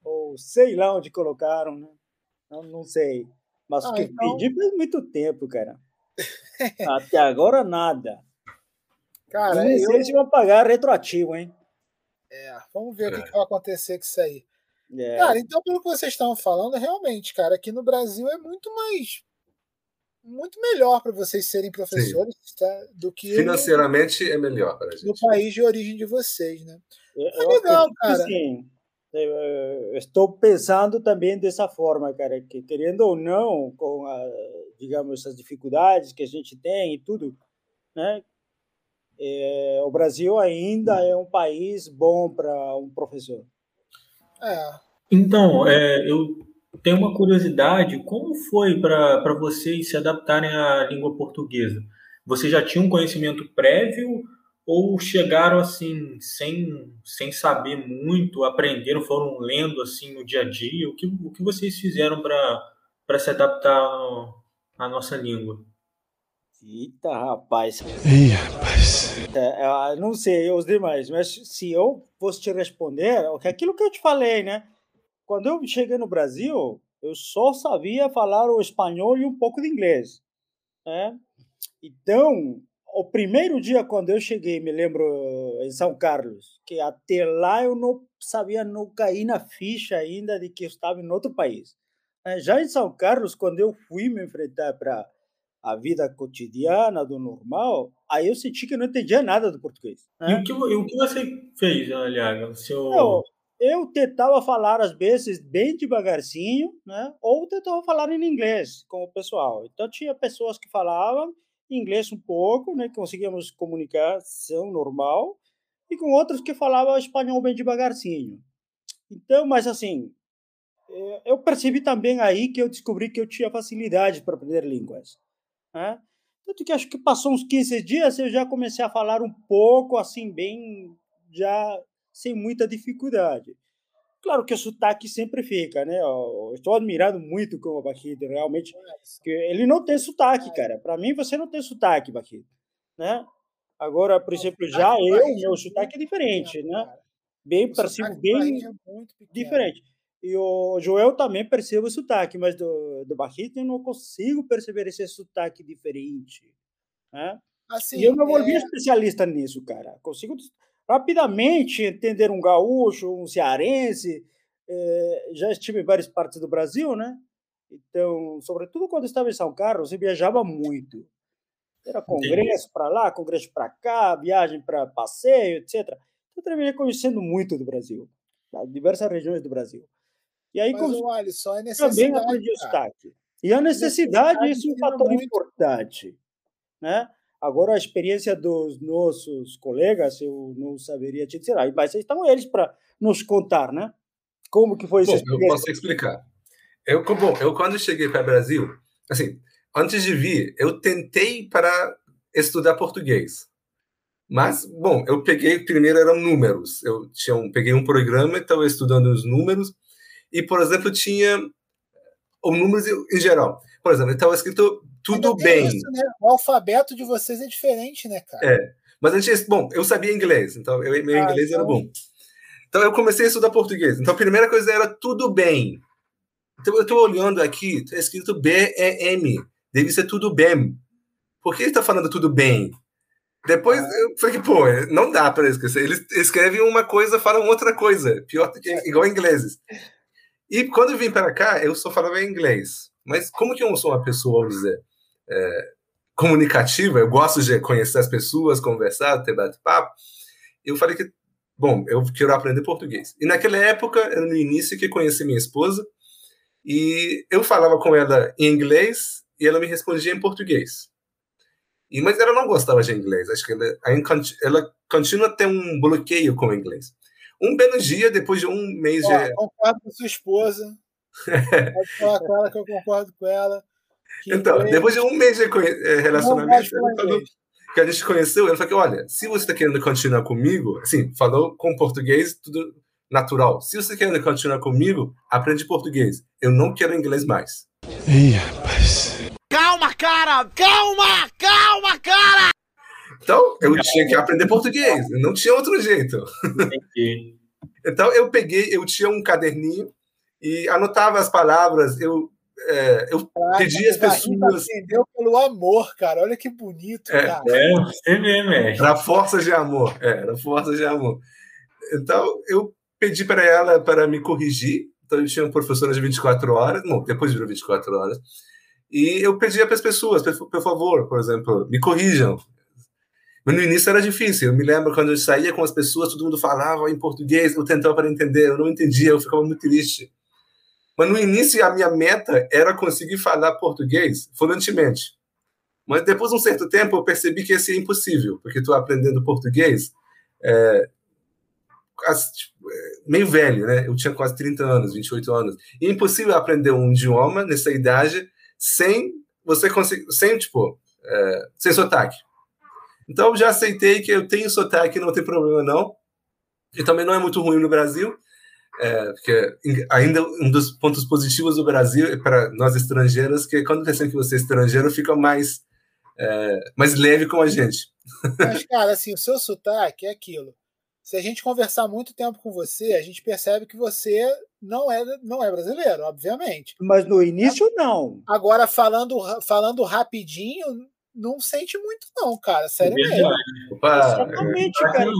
ou sei lá onde colocaram, né? Não, não sei. Mas o Ah, que então- eu pedi faz muito tempo, cara. Até agora nada. Cara, não sei eu- se vão pagar retroativo, hein? É, vamos ver o que, que vai acontecer com isso aí. É. Cara, então, pelo que vocês estavam falando, realmente, cara, aqui no Brasil é muito mais. Muito melhor para vocês serem professores tá? do que no- Financeiramente é melhor para gente. no país de origem de vocês, né? É eu legal, acredito cara. sim. Eu, eu estou pensando também dessa forma, cara, que querendo ou não, com a, digamos essas dificuldades que a gente tem e tudo, né? é, o Brasil ainda é um país bom para um professor. É. Então, é, eu tenho uma curiosidade: como foi para vocês se adaptarem à língua portuguesa? Vocês já tinham um conhecimento prévio ou chegaram assim, sem, sem saber muito, aprenderam, foram lendo assim no dia a dia? O que, o que vocês fizeram para se adaptar à nossa língua? Eita, rapaz. Ih, rapaz. É, eu não sei os demais, mas se eu fosse te responder, é aquilo que eu te falei, né? Quando eu cheguei no Brasil, eu só sabia falar o espanhol e um pouco de inglês, né? Então, o primeiro dia quando eu cheguei, me lembro em São Carlos, que até lá eu não sabia, não caí na ficha ainda de que eu estava em outro país. né? Já em São Carlos, quando eu fui me enfrentar para a vida cotidiana do normal, aí eu senti que eu não entendia nada do português. E né? o que, e o que você fez? O seu... Eu, eu tentava falar às vezes bem devagarzinho, né? Ou tentava falar em inglês com o pessoal. Então tinha pessoas que falavam inglês um pouco, né? Conseguíamos comunicação normal, e com outros que falavam espanhol bem devagarzinho. Então, mas assim, eh, eu percebi também aí que eu descobri que eu tinha facilidade para aprender línguas. Né? Tanto que acho que passou uns 15 dias eu já comecei a falar um pouco, assim, bem, já sem muita dificuldade. Claro que o sotaque sempre fica, né? Eu estou admirado muito com o Baquito, realmente. Que ele não tem sotaque, cara. Para mim, você não tem sotaque, Baquito. Né? Agora, por exemplo, já eu, é meu muito sotaque é diferente, né? Bem, O percebo sotaque do bem é diferente. E o Joel também percebe o sotaque, mas do, do Barrito eu não consigo perceber esse sotaque diferente. Né? Assim, e eu me volvi é, especialista nisso, cara. Consigo rapidamente entender um gaúcho, um cearense. eh, já estive em várias partes do Brasil, né? Então, sobretudo quando estava em São Carlos, eu viajava muito. Era congresso para lá, congresso para cá, viagem para passeio, etc. Então, eu terminei conhecendo muito do Brasil, tá? diversas regiões do Brasil. E aí, mas o Alisson é também cara. sotaque. E a necessidade, Necessidade isso é um fator muito. importante. Né? Agora, a experiência dos nossos colegas, eu não saberia te dizer, mas estão eles para nos contar, né? Como que foi Bom, eu posso explicar. Eu, bom, eu quando cheguei para o Brasil, assim, antes de vir, eu tentei para estudar português. Mas, bom, eu peguei, primeiro eram números. Eu tinha um, peguei um programa, estava estudando os números, e, por exemplo, tinha os números em geral. Por exemplo, estava escrito tudo Ainda tem bem. isso, né? O alfabeto de vocês é diferente, né, cara? É. Mas a gente, bom, eu sabia inglês, então eu, meu Ah, inglês era então- bom. Então eu comecei a estudar português. Então a primeira coisa era tudo bem. Então eu estou olhando aqui, está escrito B-E-M. Deve ser tudo bem. Por que ele está falando tudo bem? Depois eu falei, pô, não dá para esquecer. Eles escrevem uma coisa, falam outra coisa. Pior que igual ingleses. E quando eu vim para cá, eu só falava inglês. Mas como que eu sou uma pessoa, vamos dizer, é, comunicativa, eu gosto de conhecer as pessoas, conversar, ter bate-papo, eu falei que, bom, eu quero aprender português. E naquela época, no início que conheci minha esposa, e eu falava com ela em inglês e ela me respondia em português. E, mas ela não gostava de inglês, acho que ela, ela continua a ter um bloqueio com o inglês. Um belo dia, depois de um mês Ó, de. concordo com sua esposa. Pode falar com ela que eu concordo com ela. Então, inglês... depois de um mês de relacionamento, que a gente conheceu, ele falou que, olha, se você está querendo continuar comigo, assim, falou com português, tudo natural. Se você quer continuar comigo, aprende português. Eu não quero inglês mais. Ih, rapaz. Calma, cara! Calma! Calma, cara! Então, eu tinha que aprender português. Não tinha outro jeito. Entendi. Então, eu peguei, eu tinha um caderninho e anotava as palavras. Eu, é, eu pedi às pessoas. Aprendeu pelo amor, cara. Olha que bonito, É, cara. É, você vê, mestre. Era força de amor. É, era força de amor. Então, eu pedi para ela para me corrigir. Então, eu tinha uma professora de 24 horas. Não, depois virou 24 horas. E eu pedia para as pessoas, por favor, por exemplo, me corrijam. Mas no início era difícil. Eu me lembro quando eu saía com as pessoas, todo mundo falava em português, eu tentava para entender, eu não entendia, eu ficava muito triste. Mas no início a minha meta era conseguir falar português fluentemente. Mas depois de um certo tempo eu percebi que isso é impossível, porque estou aprendendo português é, tipo, é, meio velho, né? Eu tinha quase 30 anos, 28 anos. E é impossível aprender um idioma nessa idade sem você conseguir, sem tipo, é, sem sotaque. Então eu já aceitei que eu tenho sotaque, não tem problema não. E também não é muito ruim no Brasil, é, porque ainda um dos pontos positivos do Brasil é para nós estrangeiros que quando pensam que você é estrangeiro fica mais é, mais leve com a gente. Mas, cara, assim, o seu sotaque é aquilo. Se a gente conversar muito tempo com você, a gente percebe que você não é, não é brasileiro, obviamente. Mas no início, não. Agora, falando, falando rapidinho, não sente muito, não, cara. Sério É mesmo. Opa, Exatamente, cara.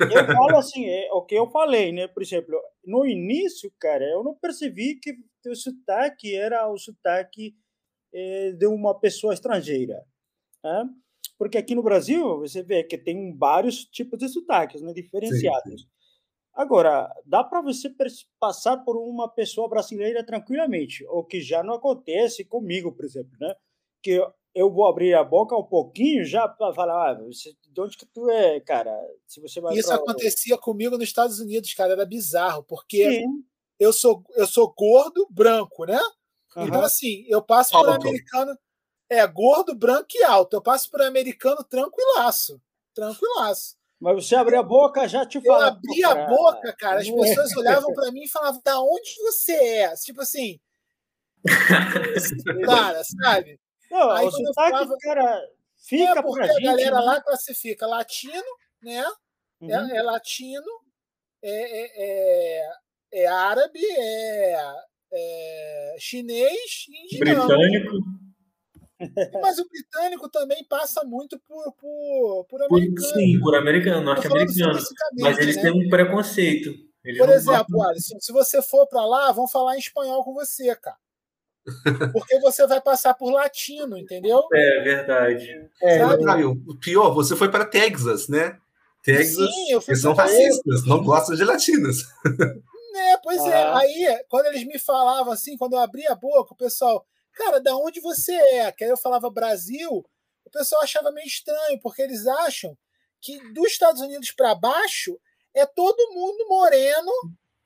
Eu falo assim, é o que eu falei, né? Por exemplo, no início, cara, eu não percebi que o sotaque era o sotaque eh, de uma pessoa estrangeira. Né? Porque aqui no Brasil, você vê que tem vários tipos de sotaques, né? diferenciados. Sim, sim. Agora, dá para você passar por uma pessoa brasileira tranquilamente, o que já não acontece comigo, por exemplo, né? Que eu- eu vou abrir a boca um pouquinho já para falar, ah, você, de onde que tu é, cara? Se você vai Isso pra- acontecia comigo nos Estados Unidos, cara. Era bizarro, porque Sim. eu sou, eu sou gordo, branco, né? Então, Aham. assim, eu passo por Alto. americano. É, gordo, branco e alto. Eu passo por americano tranquilaço. Tranquilaço. Mas você abrir a boca, já te Eu fala. abri "Pô, a boca, cara. As não é." pessoas olhavam pra mim e falavam: da onde você é? Tipo assim. cara, sabe? Não, Aí o sotaque, falava- cara, fica é porque pra a gente. galera né? lá classifica latino, né? Uhum. É, é latino, é, é, é, é árabe, é, é chinês e indiano. Britânico, Mas o britânico também passa muito por, por, por americano. sim, por americano, norte-americano. Mas eles né? têm um preconceito. Eles Por exemplo, Alisson, se você for para lá, vão falar em espanhol com você, cara. Porque você vai passar por latino, entendeu? É verdade. É, Sabe? E o pior, você foi para Texas, né? Texas, Sim, eu fui eles são racistas, não gostam de latinos. É, pois é. Ah. Aí, quando eles me falavam assim, quando eu abria a boca, o pessoal, cara, da onde você é? Que aí eu falava Brasil, o pessoal achava meio estranho, porque eles acham que dos Estados Unidos para baixo é todo mundo moreno,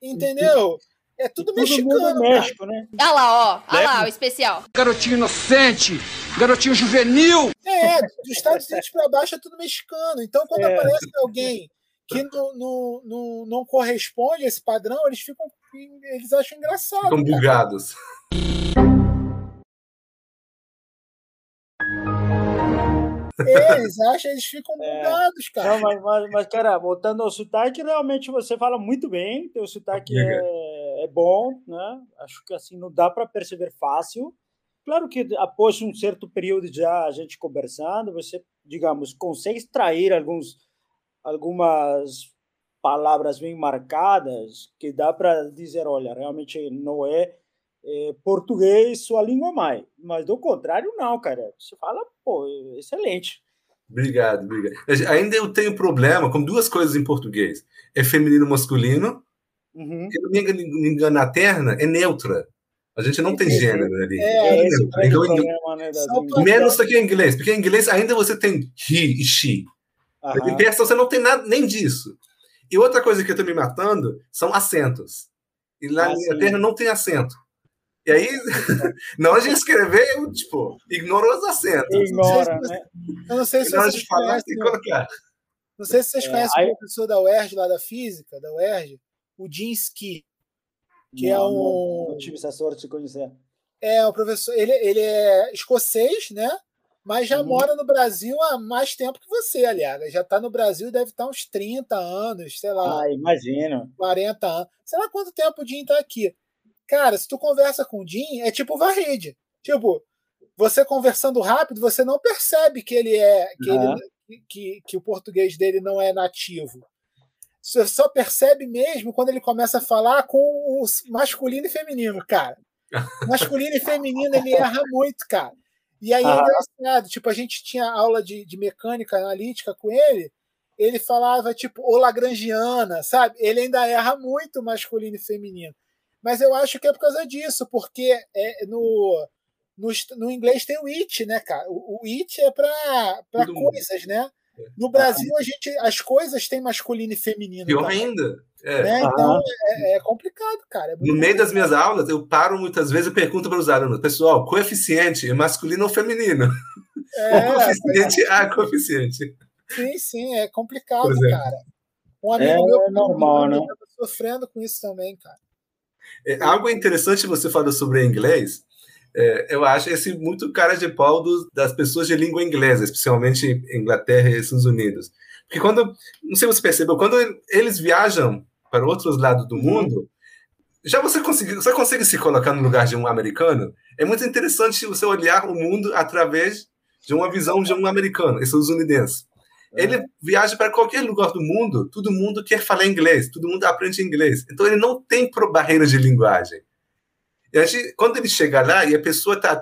entendeu? É tudo Todo mundo mexicano. do cara. México, né? Olha lá, ó. Olha lá, o especial. Garotinho inocente, garotinho juvenil. É, dos Estados Unidos para baixo é tudo mexicano. Então, quando É. aparece alguém que não, não, não, não corresponde a esse padrão, eles ficam. Eles acham engraçado. Ficam cara. bugados. É, eles acham, eles ficam É. bugados, cara. Não, mas, mas, mas, cara, voltando ao sotaque, realmente você fala muito bem, teu sotaque é, é bom, né? Acho que assim não dá para perceber fácil. Claro que após um certo período já a gente conversando, você, digamos, consegue extrair alguns, algumas palavras bem marcadas que dá para dizer, olha, realmente não é, é português sua língua mãe, mas do contrário não, cara. Você fala, pô, excelente. Obrigado, obrigado. Ainda eu tenho problema com duas coisas em português. É feminino masculino. Uhum. Não me engano, a terna é neutra. A gente não tem gênero ali. É, esse é o Então, problema, né, Só línguas. menos do que em inglês, porque em inglês ainda você tem he e she. Aham. Em persa você não tem nada nem disso. E outra coisa que eu tô me matando são acentos. E lá Ah, na. Inglaterra não tem acento. E aí, na hora de escrever, eu, tipo, ignoro os acentos. Ignora, né? Eu não sei se vocês de falar, conhecem, tem que colocar. não sei se vocês É, conhecem aí- o professor da UERJ, lá da física, da UERJ, o Jim Ski, que é Não, um... Não, tive essa sorte de conhecer. É, o professor, ele, ele é escocês, né? Mas já Uhum. mora no Brasil há mais tempo que você, aliás. Já está no Brasil, deve estar uns 30 anos, sei lá, Ah, imagino. 40 anos. Sei lá quanto tempo o Jim tá aqui. Cara, se tu conversa com o Jim, é tipo Varride. Tipo, você conversando rápido, você não percebe que ele é. Que, Aham. ele, que, que o português dele não é nativo. Você só percebe mesmo quando ele começa a falar com o masculino e feminino, cara. Masculino e feminino, ele erra muito, cara. E aí é engraçado, tipo, a gente tinha aula de, de mecânica analítica com ele, ele falava, tipo, o Lagrangiana, sabe? Ele ainda erra muito masculino e feminino. Mas eu acho que é por causa disso, porque é, no, no, no inglês tem o it, né, cara? O, o it é para coisas, né? No Brasil, a gente, as coisas têm masculino e feminino. Pior também, ainda. É. né? Então é, é complicado, cara. É No meio das minhas aulas, eu paro muitas vezes e pergunto para os alunos, pessoal, coeficiente é masculino ou feminino? É, coeficiente A, coeficiente. sim, sim, é complicado, é. cara. Um amigo É meu normal, né? estava sofrendo com isso também, cara. É, algo interessante você falou sobre inglês, é, eu acho esse muito cara de pau dos- das pessoas de língua inglesa, especialmente Inglaterra e Estados Unidos. Porque quando, não sei se você percebeu, quando eles viajam para outros lados do mundo, já você consegue, você consegue se colocar no lugar de um americano? É muito interessante você olhar o mundo através de uma visão de um americano, estadunidense. Ele viaja para qualquer lugar do mundo, todo mundo quer falar inglês, todo mundo aprende inglês. Então ele não tem barreira de linguagem. E a gente- quando ele chega lá e a pessoa está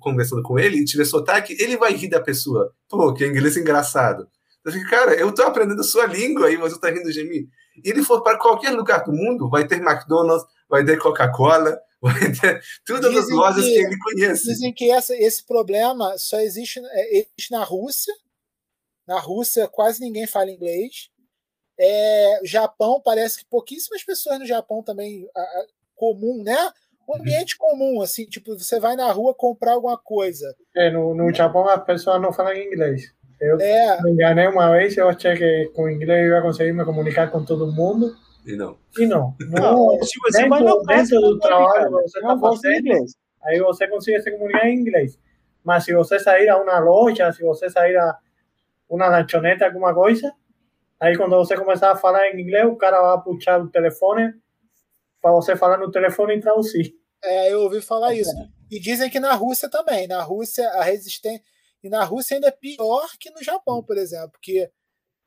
conversando com ele e tiver sotaque, ele vai rir da pessoa. Pô, que inglês engraçado. Eu fico, cara, eu tô aprendendo sua língua e você tá rindo de mim. E ele for para qualquer lugar do mundo, vai ter McDonald's, vai ter Coca-Cola, vai ter todas as lojas que, que- ele conhece. Dizem que essa, esse problema só existe, é, existe na Rússia. Na Rússia, quase ninguém fala inglês. É, Japão, parece que pouquíssimas pessoas no Japão também, a- a- comum, né? Um ambiente comum, assim, tipo, você vai na rua comprar alguma coisa. É, no, no Japão as pessoas não falam inglês. Eu É. me enganei uma vez, eu achei que com inglês eu ia conseguir me comunicar com todo mundo. E não. E não. Não, no se você dentro, vai praça, dentro do não trabalho você não gosta de fazendo, inglês. aí você consegue se comunicar em inglês. Mas se você sair a uma loja, se você sair a uma lanchonete, alguma coisa, aí quando você começar a falar em inglês, o cara vai puxar o telefone para você falar no telefone e traduzir. É, eu ouvi falar isso. E dizem que na Rússia também. Na Rússia, a resistência. E na Rússia ainda é pior que no Japão, por exemplo, porque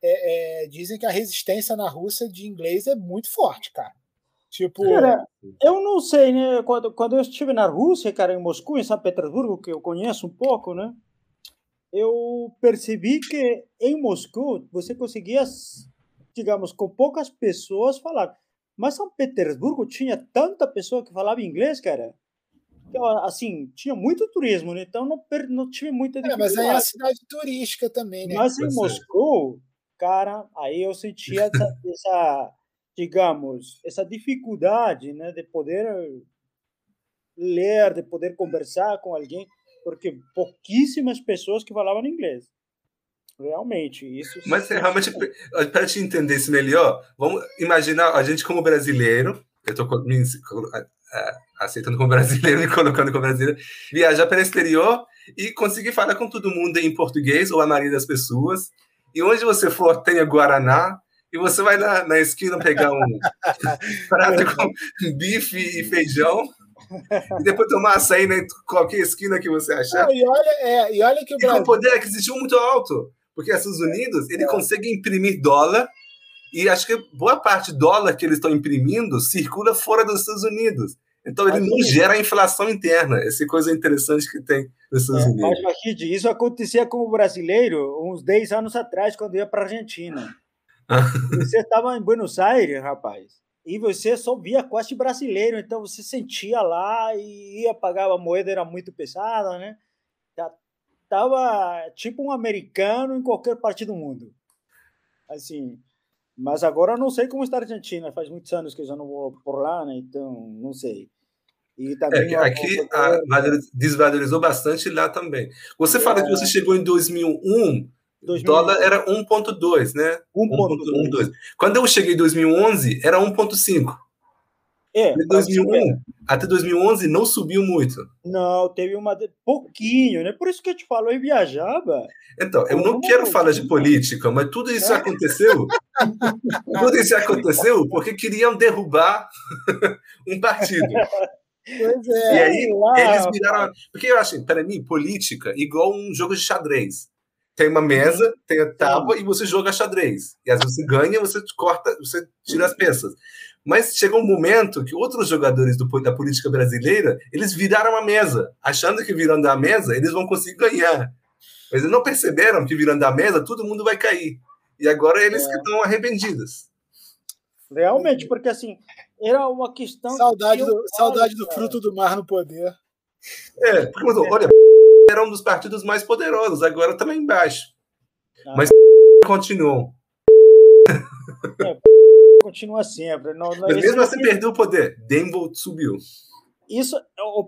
é, é, dizem que a resistência na Rússia de inglês é muito forte, cara. Tipo. Cara, eu não sei, né? Quando, quando eu estive na Rússia, cara, em Moscou, em São Petersburgo, que eu conheço um pouco, né? Eu percebi que em Moscou você conseguia, digamos, com poucas pessoas falar. Mas São Petersburgo tinha tanta pessoa que falava inglês, cara. que, assim, tinha muito turismo, né? Então não, não tive muita É, dificuldade. mas aí é a cidade turística também, né? Mas em é. Moscou, cara, aí eu sentia essa, essa, digamos, essa dificuldade, né, de poder ler, de poder conversar com alguém, porque pouquíssimas pessoas que falavam inglês. Realmente, isso. Mas é realmente, para te entender isso melhor, vamos imaginar a gente como brasileiro, eu estou me aceitando como brasileiro, me colocando como brasileiro, viajar para o exterior e conseguir falar com todo mundo em português, ou a maioria das pessoas, e onde você for, tenha Guaraná, e você vai na, na esquina pegar um prato com bife e feijão, e depois tomar açaí em qualquer esquina que você achar. Não, e, olha, é, e olha que o E com Brasil. poder aquisitivo muito alto. Porque os Estados Unidos, ele consegue imprimir dólar e acho que boa parte do dólar que eles estão imprimindo circula fora dos Estados Unidos. Então ele não gera inflação interna. Essa coisa interessante que tem nos Estados É, Unidos. mas, isso acontecia com o brasileiro uns 10 anos atrás, quando ia para a Argentina. Você estava em Buenos Aires, rapaz, e você só via quase brasileiro, então você sentia lá e ia pagar a moeda, era muito pesada, né? Já Tava tipo um americano em qualquer parte do mundo. Assim, mas agora não sei como está a Argentina, faz muitos anos que eu já não vou por lá, né? Então, não sei. E também é, aqui a, desvalorizou bastante lá também. Você fala é. que você chegou em 2001, o dólar era 1,2, né? 1,2. Quando eu cheguei em 2011, era 1,5. É, 2001, até 2011 não subiu muito. Não, teve uma pouquinho, né? Por isso que eu te falo, eu viajava. Então, eu não quero falar de política, mas tudo isso é. aconteceu. tudo isso aconteceu porque queriam derrubar um partido. Pois é. E aí lá, eles viraram. Porque eu acho, para mim, política igual um jogo de xadrez. Tem uma mesa, tem a tábua e você joga xadrez. E às vezes você ganha, você corta, você tira as peças. Mas chegou um momento que outros jogadores do, da política brasileira, eles viraram a mesa, achando que virando a mesa eles vão conseguir ganhar. Mas eles não perceberam que virando a mesa todo mundo vai cair. E agora eles é. que estão arrependidos. Realmente, porque assim, era uma questão. Saudade, do, saudade do fruto do mar no poder. É, porque, olha, era um dos partidos mais poderosos, agora está lá embaixo. Ah. Mas continuam. É, continua sempre. Não, não, mesmo assim perdeu o poder. Denvold subiu. Isso é o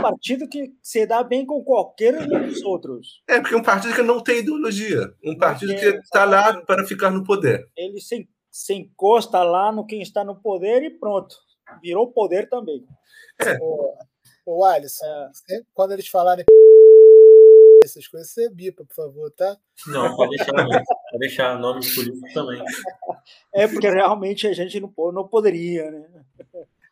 partido que se dá bem com qualquer um dos outros. É, porque é um partido que não tem ideologia. Um partido que está lá para ficar no poder. Ele se, se encosta lá no quem está no poder e pronto. Virou poder também. É. O, o Alisson, é. quando eles falarem essas coisas, você bipa, por favor, tá? Não, pode deixar, pode deixar nome de político também. É, porque realmente a gente não, não poderia, né?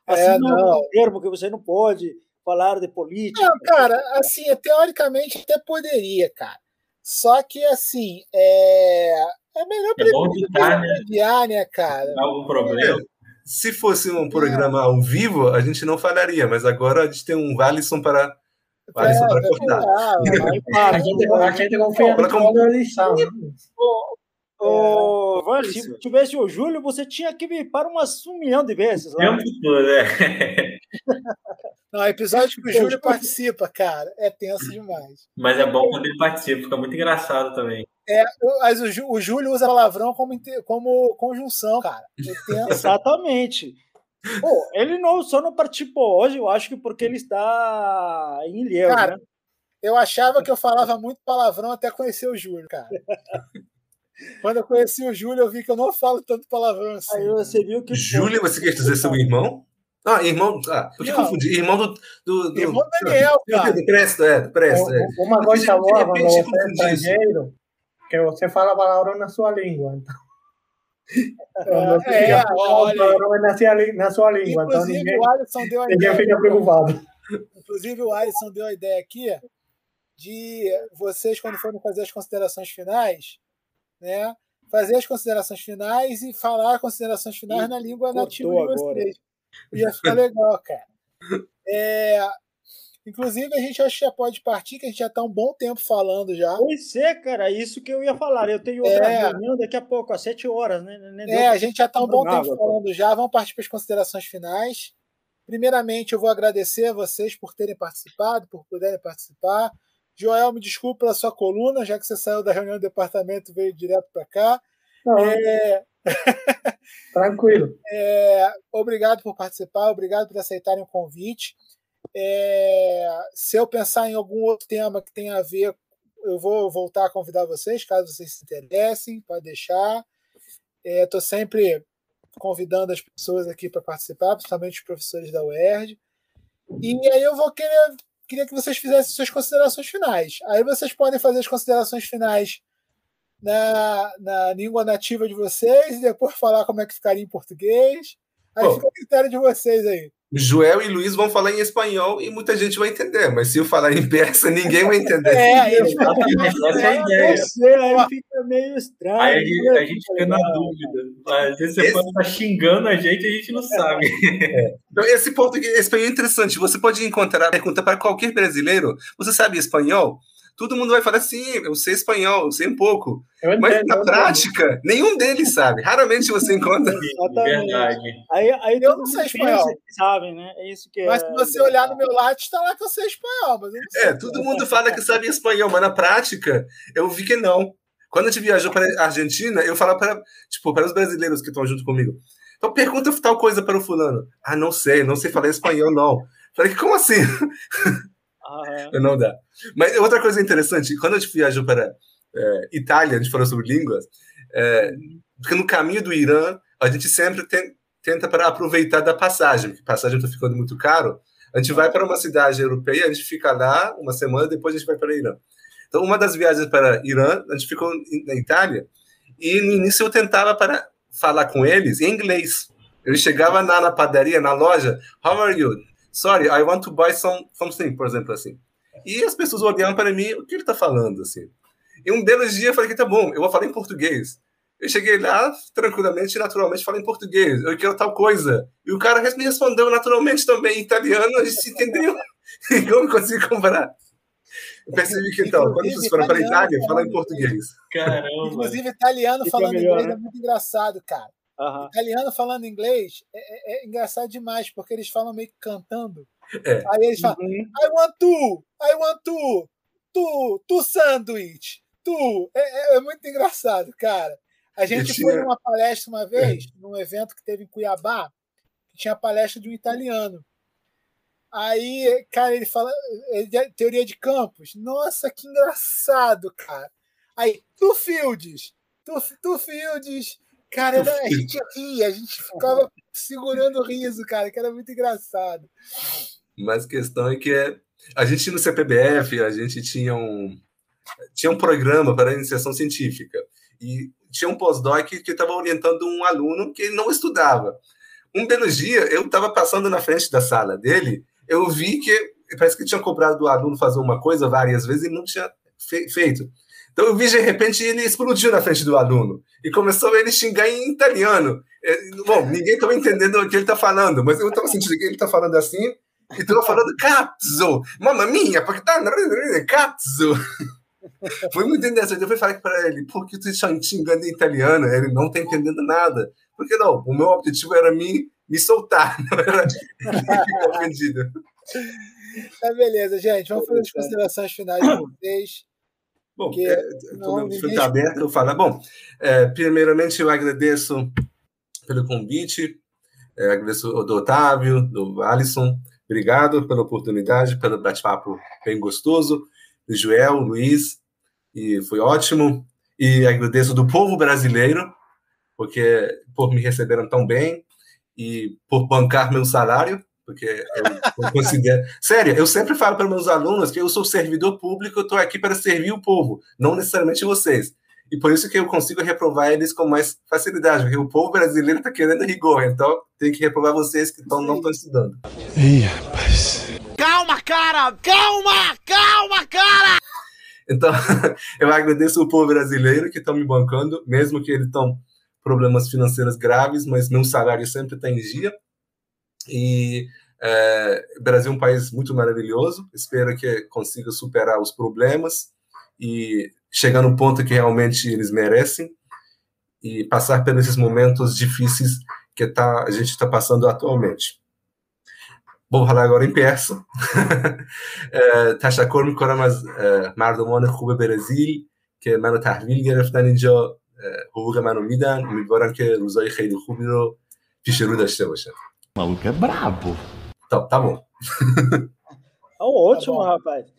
Assim, é, não. É um termo que você não pode falar de política. Não, cara, assim, teoricamente até poderia, cara. Só que, assim, é, é melhor é bom evitar, né? Mediar, né, cara? Algum problema. Se fosse um programa é. ao vivo, a gente não falaria, mas agora a gente tem um Valisson para Alisson para cortar. A gente, a gente confia no eleição. Ô, Vale, se tivesse o Júlio, você tinha que vir para umas um milhão de vezes. Lá. Tempo todo, é. Não, episódio que o Júlio participa, cara, é tenso demais. Mas é bom quando ele participa, fica muito engraçado também. É, mas o, o Júlio usa palavrão como, como conjunção, cara. É Exatamente. Pô, ele não, só não participou hoje, eu acho que porque ele está em Ilhéus, cara, né? Eu achava que eu falava muito palavrão até conhecer o Júlio, cara. Quando eu conheci o Júlio, eu vi que eu não falo tanto palavrão assim. Aí você viu que. Júlio, você quer dizer seu irmão? Ah, irmão. Ah, eu te confundi. Irmão do. do, do irmão do Daniel, cara. Do Presto, é, do Presto. É. Uma coisa boa quando você é estrangeiro, que você fala palavrão na sua língua. Então. É, é, olha, na, sua, na sua língua. Então inclusive, então ninguém, o Alisson deu a ninguém ideia. fica preocupado. Inclusive, o Alisson deu a ideia aqui de vocês, quando forem fazer as considerações finais, né? Fazer as considerações finais e falar considerações finais e na língua nativa de vocês. Agora. Ia ficar legal, cara. É, inclusive, a gente acho que já pode partir, que a gente já está um bom tempo falando já. Pois é, cara, isso que eu ia falar. Eu tenho outra é, reunião daqui a pouco, às sete horas, né? é, a gente já está um bom tempo água, falando já. Vamos partir para as considerações finais. Primeiramente, eu vou agradecer a vocês por terem participado, por puderem participar. Joel, me desculpe pela sua coluna, já que você saiu da reunião do departamento e veio direto para cá. É... Tranquilo. É... Obrigado por participar, obrigado por aceitarem o convite. É... Se eu pensar em algum outro tema que tenha a ver, eu vou voltar a convidar vocês, caso vocês se interessem, pode deixar. Estou é, sempre convidando as pessoas aqui para participar, principalmente os professores da UERJ. E aí eu vou querer queria que vocês fizessem suas considerações finais. Aí vocês podem fazer as considerações finais na, na língua nativa de vocês e depois falar como é que ficaria em português. Aí Bom, fica o critério de vocês aí. Joel e Luiz vão falar em espanhol e muita gente vai entender, mas se eu falar em persa, ninguém vai entender. É, eles essa é a ideia. Você, aí fica meio estranho. Aí a gente, a gente fica na dúvida. Às vezes você esse... pode estar xingando a gente e a gente não sabe. É. Então, esse ponto espanhol é interessante. Você pode encontrar a pergunta para qualquer brasileiro. Você sabe espanhol? Todo mundo vai falar assim, eu sei espanhol, eu sei um pouco. Entendo, Mas na prática, nenhum deles sabe. Raramente você encontra. Verdade. Aí, aí eu não sei espanhol. Sabe, né? É isso que mas é... se você olhar no meu latte, está lá que eu sei espanhol. Mas sei. É, todo mundo fala que sabe espanhol, mas na prática, eu vi que não. Quando a gente viajou para a Argentina, eu falava para, tipo, para os brasileiros que estão junto comigo. Então pergunta tal coisa para o fulano. Ah, não sei, não sei falar espanhol, não. Falei, como assim? Aham. Não dá. Mas outra coisa interessante, quando a gente viajou para é, Itália, a gente falou sobre línguas, é, porque no caminho do Irã, a gente sempre tem- tenta para aproveitar da passagem, porque passagem está ficando muito caro. A gente vai para uma cidade europeia, a gente fica lá uma semana, depois a gente vai para Irã. Então, uma das viagens para Irã, a gente ficou na Itália, e no início eu tentava para falar com eles em inglês. Eu chegava na, na padaria, na loja, how are you? Sorry, I want to buy some, something, por exemplo, assim. E as pessoas olhavam para mim, o que ele está falando, assim? E um belo dia eu falei que tá bom, eu vou falar em português. Eu cheguei lá, tranquilamente, naturalmente, falei em português. Eu quero tal coisa. E o cara me respondeu naturalmente também em italiano, a gente se entendeu. E como consegui comprar? Eu percebi que, então, quando vocês foram para a Itália, falar em português. Caramba. Inclusive, italiano falando melhor, inglês né? é muito engraçado, cara. Aham. Italiano falando inglês é, é- é engraçado demais, porque eles falam meio que cantando. É. Aí eles falam, Uhum. I want to, I want to, tu, tu sanduíche, tu. É, é- é muito engraçado, cara. A gente Eu foi tinha- numa palestra uma vez, num evento que teve em Cuiabá, que tinha a palestra de um italiano. Aí, cara, ele fala ele é teoria de campos. Nossa, que engraçado, cara. Aí, tu Fields, tu, tu Fields. Cara, era- a gente ria, a gente ficava segurando o riso, cara, que era muito engraçado. Mas a questão é que é, a gente no CPBF, a gente tinha um, tinha um programa para iniciação científica. E tinha um pós-doc que estava orientando um aluno que não estudava. Um belo dia, eu estava passando na frente da sala dele, eu vi que parece que tinha cobrado do aluno fazer uma coisa várias vezes e não tinha fe- feito. Então eu vi de repente ele explodiu na frente do aluno e começou ele xingar em italiano. É, Bom, ninguém estava entendendo o que ele está falando, mas eu estava sentindo que ele está falando assim e estava falando cazzo, mamma mia, porque tá cazzo. Foi muito interessante. Eu fui falar para ele, por que tu está xingando em italiano? Ele não está entendendo nada. Porque não, o meu objetivo era me, me soltar, não era ficar ofendido. Tá beleza, gente. Vamos fazer as considerações finais de vocês. Bom, Porque é, ninguém foi aberto, eu falo. Bom, é, primeiramente eu agradeço pelo convite, é, agradeço ao do Otávio, do Alisson, obrigado pela oportunidade, pelo bate-papo bem gostoso, do Joel, Luiz, e foi ótimo. E agradeço do povo brasileiro, porque por me receberam tão bem e por bancar meu salário, porque eu, eu considero. Sério, eu sempre falo para meus alunos que eu sou servidor público, eu estou aqui para servir o povo, não necessariamente vocês. E por isso que eu consigo reprovar eles com mais facilidade, porque o povo brasileiro está querendo rigor, então tem que reprovar vocês que tão, não estão estudando. Ih, rapaz. Calma, cara! Calma! Calma, cara! Então, eu agradeço o povo brasileiro que estão me bancando, mesmo que eles estão problemas financeiros graves, mas meu salário sempre está em dia. E é, o Brasil é um país muito maravilhoso. Espero que consiga superar os problemas e chegar no ponto que realmente eles merecem e passar por esses momentos difíceis que tá, a gente está passando atualmente. Vou falar agora em persa. تشکر میکنم از مردمان خوب برزیل که منو تحویل گرفتن اینجا حقوق منو میدن امیدوارم که روزای خیلی خوبی رو پیش رو dاشته o maluco é brabo. Então, tá bom. Tá ótimo, tá rapaz.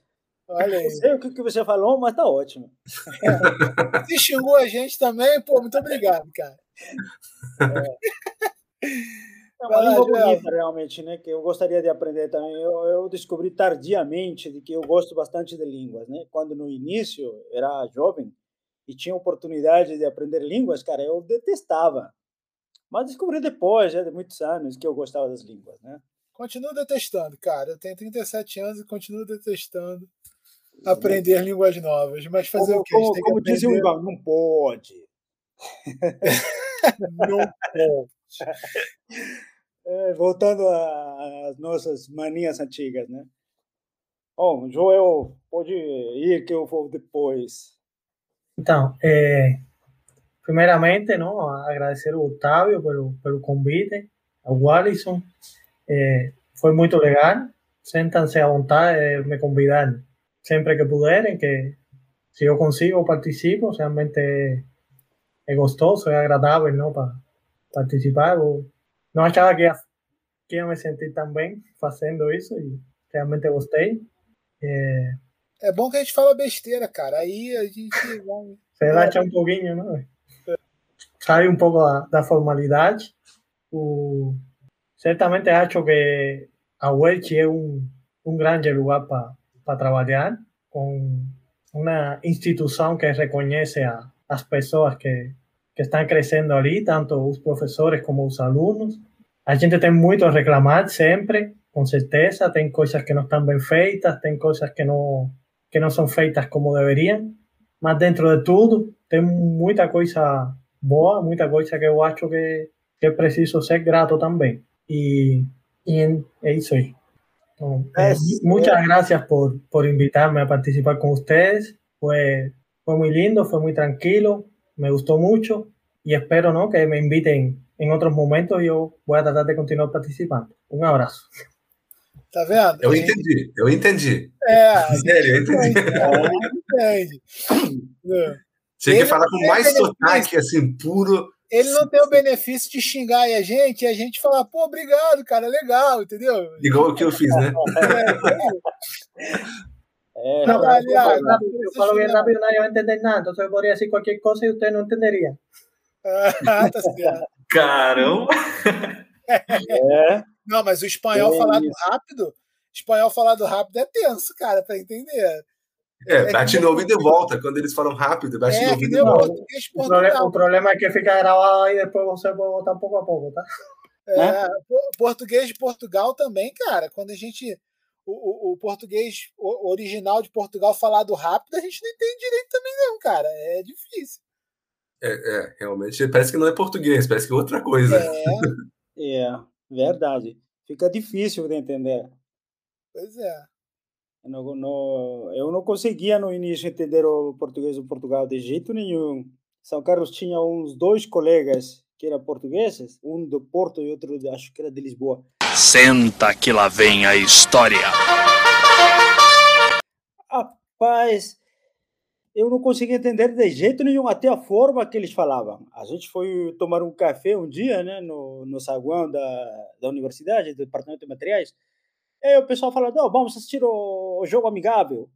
Olha. Não sei o que você falou, mas tá ótimo. Se xingou a gente também, pô, muito obrigado, cara. É. É uma língua bonita, realmente, né? Que eu gostaria de aprender também. Eu, eu, descobri tardiamente de que eu gosto bastante de línguas, né? Quando no início era jovem e tinha oportunidade de aprender línguas, cara, eu detestava. Mas descobri depois, já de muitos anos, que eu gostava das línguas, né? Continuo detestando, cara. Eu tenho 37 anos e continuo detestando aprender línguas novas. Mas fazer Como, o quê? Como, tem que como dizia aprender. Ivan, não pode. Não pode. É, voltando às nossas manias antigas, né? Bom, Joel, pode ir que eu vou depois. Então, é, primeiramente, não, agradecer ao Otávio pelo, pelo convite, ao Alisson. É, foi muito legal. Sentam-se à vontade de me convidar sempre que puderem, que se eu consigo, participo. Realmente é, é gostoso, é agradável não, para participar. Eu não achava que ia que ia me sentir tão bem fazendo isso e realmente gostei. É, É bom que a gente fala besteira, cara. Aí a gente relaxa um pouquinho, né? Sai um pouco da, da formalidade. O, certamente acho que a Welch é um, um grande lugar para trabalhar, com uma instituição que reconhece a, as pessoas que, que estão crescendo ali, tanto os professores como os alunos. A gente tem muito a reclamar sempre, com certeza. Tem coisas que não estão bem feitas, tem coisas que não, que não são feitas como deveriam. Mas dentro de tudo, tem muita coisa boa, muita coisa que eu acho que, que é preciso ser grato também. E, e é isso aí. Então, eh, muchas gracias por, por invitarme a participar con ustedes. Fue, fue muy lindo, fue muy tranquilo, me gustó mucho y espero ¿no? que me inviten en otros momentos y yo voy a tratar de continuar participando. Un abrazo. Tá vendo? Eu entendi, eu entendi. É, Sério, eu entendi. entende. Tinha que Ele falar com não mais sotaque, assim, puro. Ele não tem o benefício de xingar aí a gente e a gente falar, pô, obrigado, cara, legal, entendeu? Igual o que eu fiz, né? É, No, Ah, pero ya, yo falo rápido, bien rápido, nadie va a entender nada. Entonces podría decir cualquier cosa y usted no entendería. Ah, tá certo. Caramba! é, Não, mas o espanhol É falado rápido, espanhol falado rápido é tenso, cara, pra entender. É, bate no ouvido e volta. Quando eles falam rápido, bate no É, ouvido e o volta. El problema, el problema es que fica grabado ahí y después você puede votar poco a poco, ¿tá? É, po- português de Portugal também, cara. Quando a gente. O, o- o português o- original de Portugal falado rápido, a gente não entende direito também, não, cara. É difícil. É, é, realmente parece que não é português, parece que é outra coisa. É, é verdade. Fica difícil de entender. pois é. Eu não, não- eu não conseguia no início entender o português do Portugal de jeito nenhum. São Carlos tinha uns dois colegas que eram portugueses, um do Porto e outro, acho que era de Lisboa. Senta que lá vem a história. Rapaz, eu não conseguia entender de jeito nenhum, até a forma que eles falavam. A gente foi tomar um café um dia, né, no, no saguão da, da universidade, do departamento de materiais. E o pessoal falando, não, vamos assistir o, jogo amigável.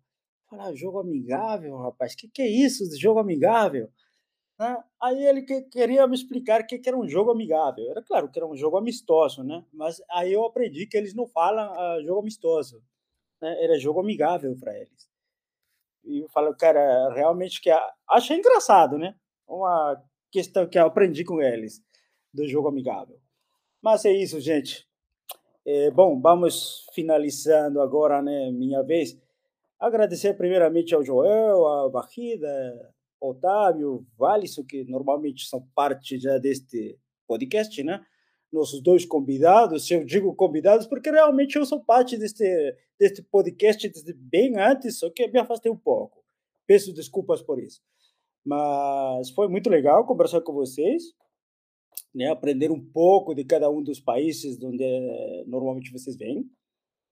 Falar, jogo amigável, rapaz, o que, que é isso jogo amigável? Né? Aí ele que, queria me explicar o que, que era um jogo amigável. Era claro que era um jogo amistoso, né? Mas aí eu aprendi que eles não falam ah, jogo amistoso. Né? Era jogo amigável para eles. E eu falo, cara, realmente que achei engraçado, né? Uma questão que eu aprendi com eles do jogo amigável. Mas é isso, gente. É, bom, vamos finalizando agora, né? Minha vez. Agradecer primeiramente ao Joel, à Barrida, Otávio, Valisson, que normalmente são parte já deste podcast, né? Nossos dois convidados, eu digo convidados porque realmente eu sou parte deste, deste podcast desde bem antes, só que me afastei um pouco. Peço desculpas por isso. Mas foi muito legal conversar com vocês, né? aprender um pouco de cada um dos países onde eh, normalmente vocês vêm.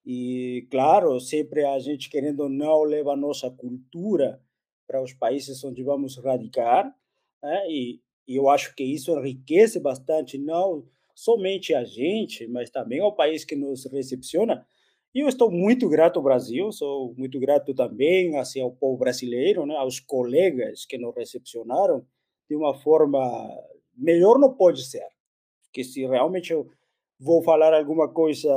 E, claro, sempre a gente, querendo ou não, leva a nossa cultura para os países onde vamos radicar. Né? E, e eu acho que isso enriquece bastante, não somente a gente, mas também ao país que nos recepciona. E eu estou muito grato ao Brasil, sou muito grato também assim, ao povo brasileiro, né? aos colegas que nos recepcionaram de uma forma melhor não pode ser. Porque se realmente eu vou falar alguma coisa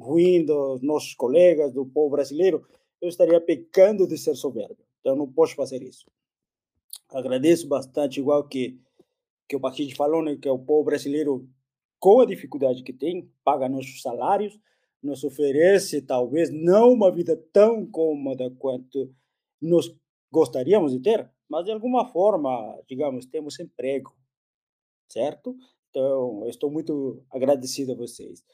ruim dos nossos colegas, do povo brasileiro, eu estaria pecando de ser soberbo. Então não posso fazer isso. Agradeço bastante, igual que que o Paquete falou, né, que o povo brasileiro, com a dificuldade que tem, paga nossos salários, nos oferece talvez não uma vida tão cômoda quanto nós gostaríamos de ter, mas de alguma forma, digamos, temos emprego, certo? Então, eu estou muito agradecido a vocês.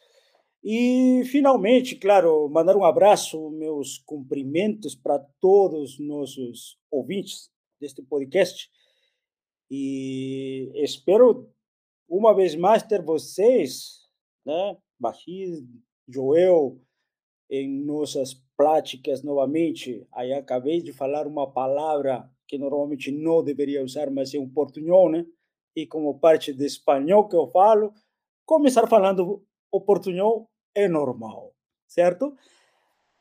E, finalmente, claro, mandar um abraço, meus cumprimentos para todos os nossos ouvintes deste podcast. E espero, uma vez mais, ter vocês, né, Bahia, Joel, em nossas práticas novamente. Aí acabei de falar uma palavra que normalmente não deveria usar, mas é um portunhol, né? E como parte de espanhol que eu falo, começar falando o portuñol é normal, certo?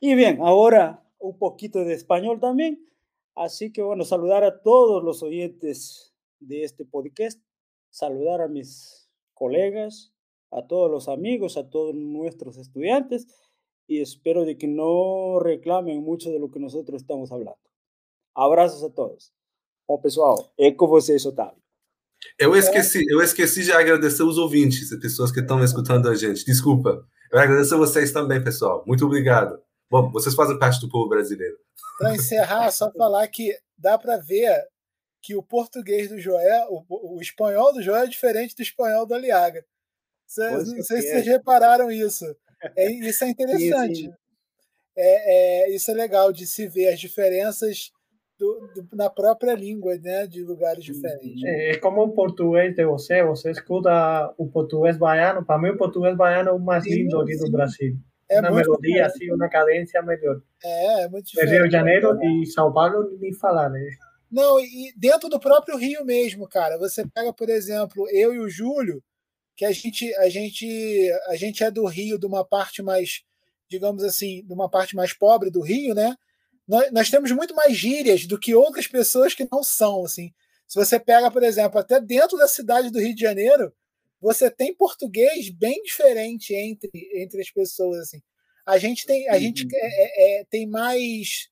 E bem, agora um pouquinho de espanhol também. Así que bueno, saludar a todos los oyentes de este podcast, saludar a mis colegas, a todos los amigos, a todos nuestros estudiantes y espero de que no reclamen mucho de lo que nosotros estamos hablando. Abraços a todos. Bom, pessoal, é com vocês, Otávio. Eu esqueci, eu esqueci de agradecer os ouvintes, as pessoas que estão escutando a gente. Desculpa. Eu agradeço a vocês também, pessoal. Muito obrigado. Bom, vocês fazem parte do povo brasileiro. Para encerrar, só falar que dá para ver que o português do Joel, o, o, espanhol do Joel é diferente do espanhol do Aliaga. Cê, não sei se vocês repararam isso. É, isso é interessante. Sim, sim. É, é, isso é legal de se ver as diferenças do, do, na própria língua, né, de lugares diferentes. É, é, como o português de você, você escuta o português baiano, para mim o português baiano é o mais lindo aqui do Brasil. É uma melodia, assim, uma cadência melhor. É, é muito diferente. Rio de Janeiro e São Paulo, nem falar, né? Não, e dentro do próprio Rio mesmo, cara. Você pega, por exemplo, eu e o Júlio, que a gente, a gente, a gente é do Rio, de uma parte mais, digamos assim, de uma parte mais pobre do Rio, né? Nós, nós temos muito mais gírias do que outras pessoas que não são, assim. Se você pega, por exemplo, até dentro da cidade do Rio de Janeiro, você tem português bem diferente entre, entre as pessoas. Assim. A gente tem, a uhum. gente é, é, tem mais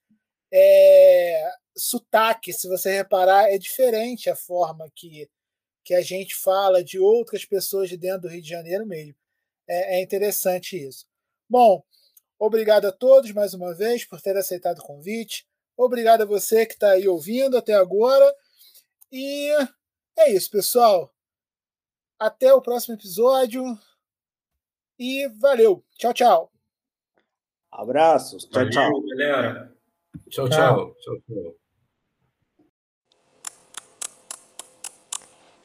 é, sotaque, se você reparar, é diferente a forma que, que a gente fala de outras pessoas de dentro do Rio de Janeiro mesmo. É, é interessante isso. Bom, obrigado a todos mais uma vez por ter aceitado o convite. Obrigado a você que está aí ouvindo até agora. E é isso, pessoal. Até o próximo episódio. E valeu. Tchau, tchau. Abraços. Tchau, valeu, tchau. galera. Tchau, tchau. tchau, tchau.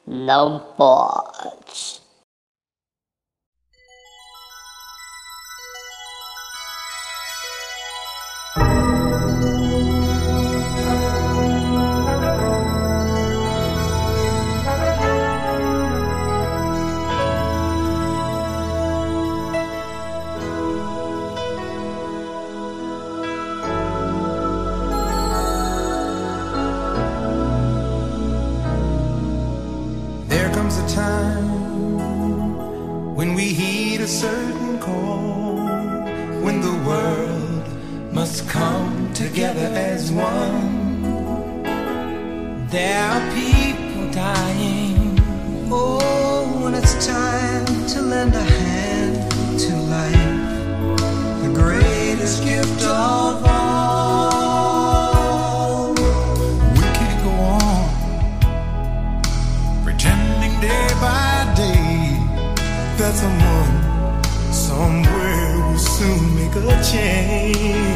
Não pode. come together as one. There are people dying. Oh, when it's time to lend a hand to life, the greatest gift of all. We could go on pretending day by day that someone somewhere will soon make a change.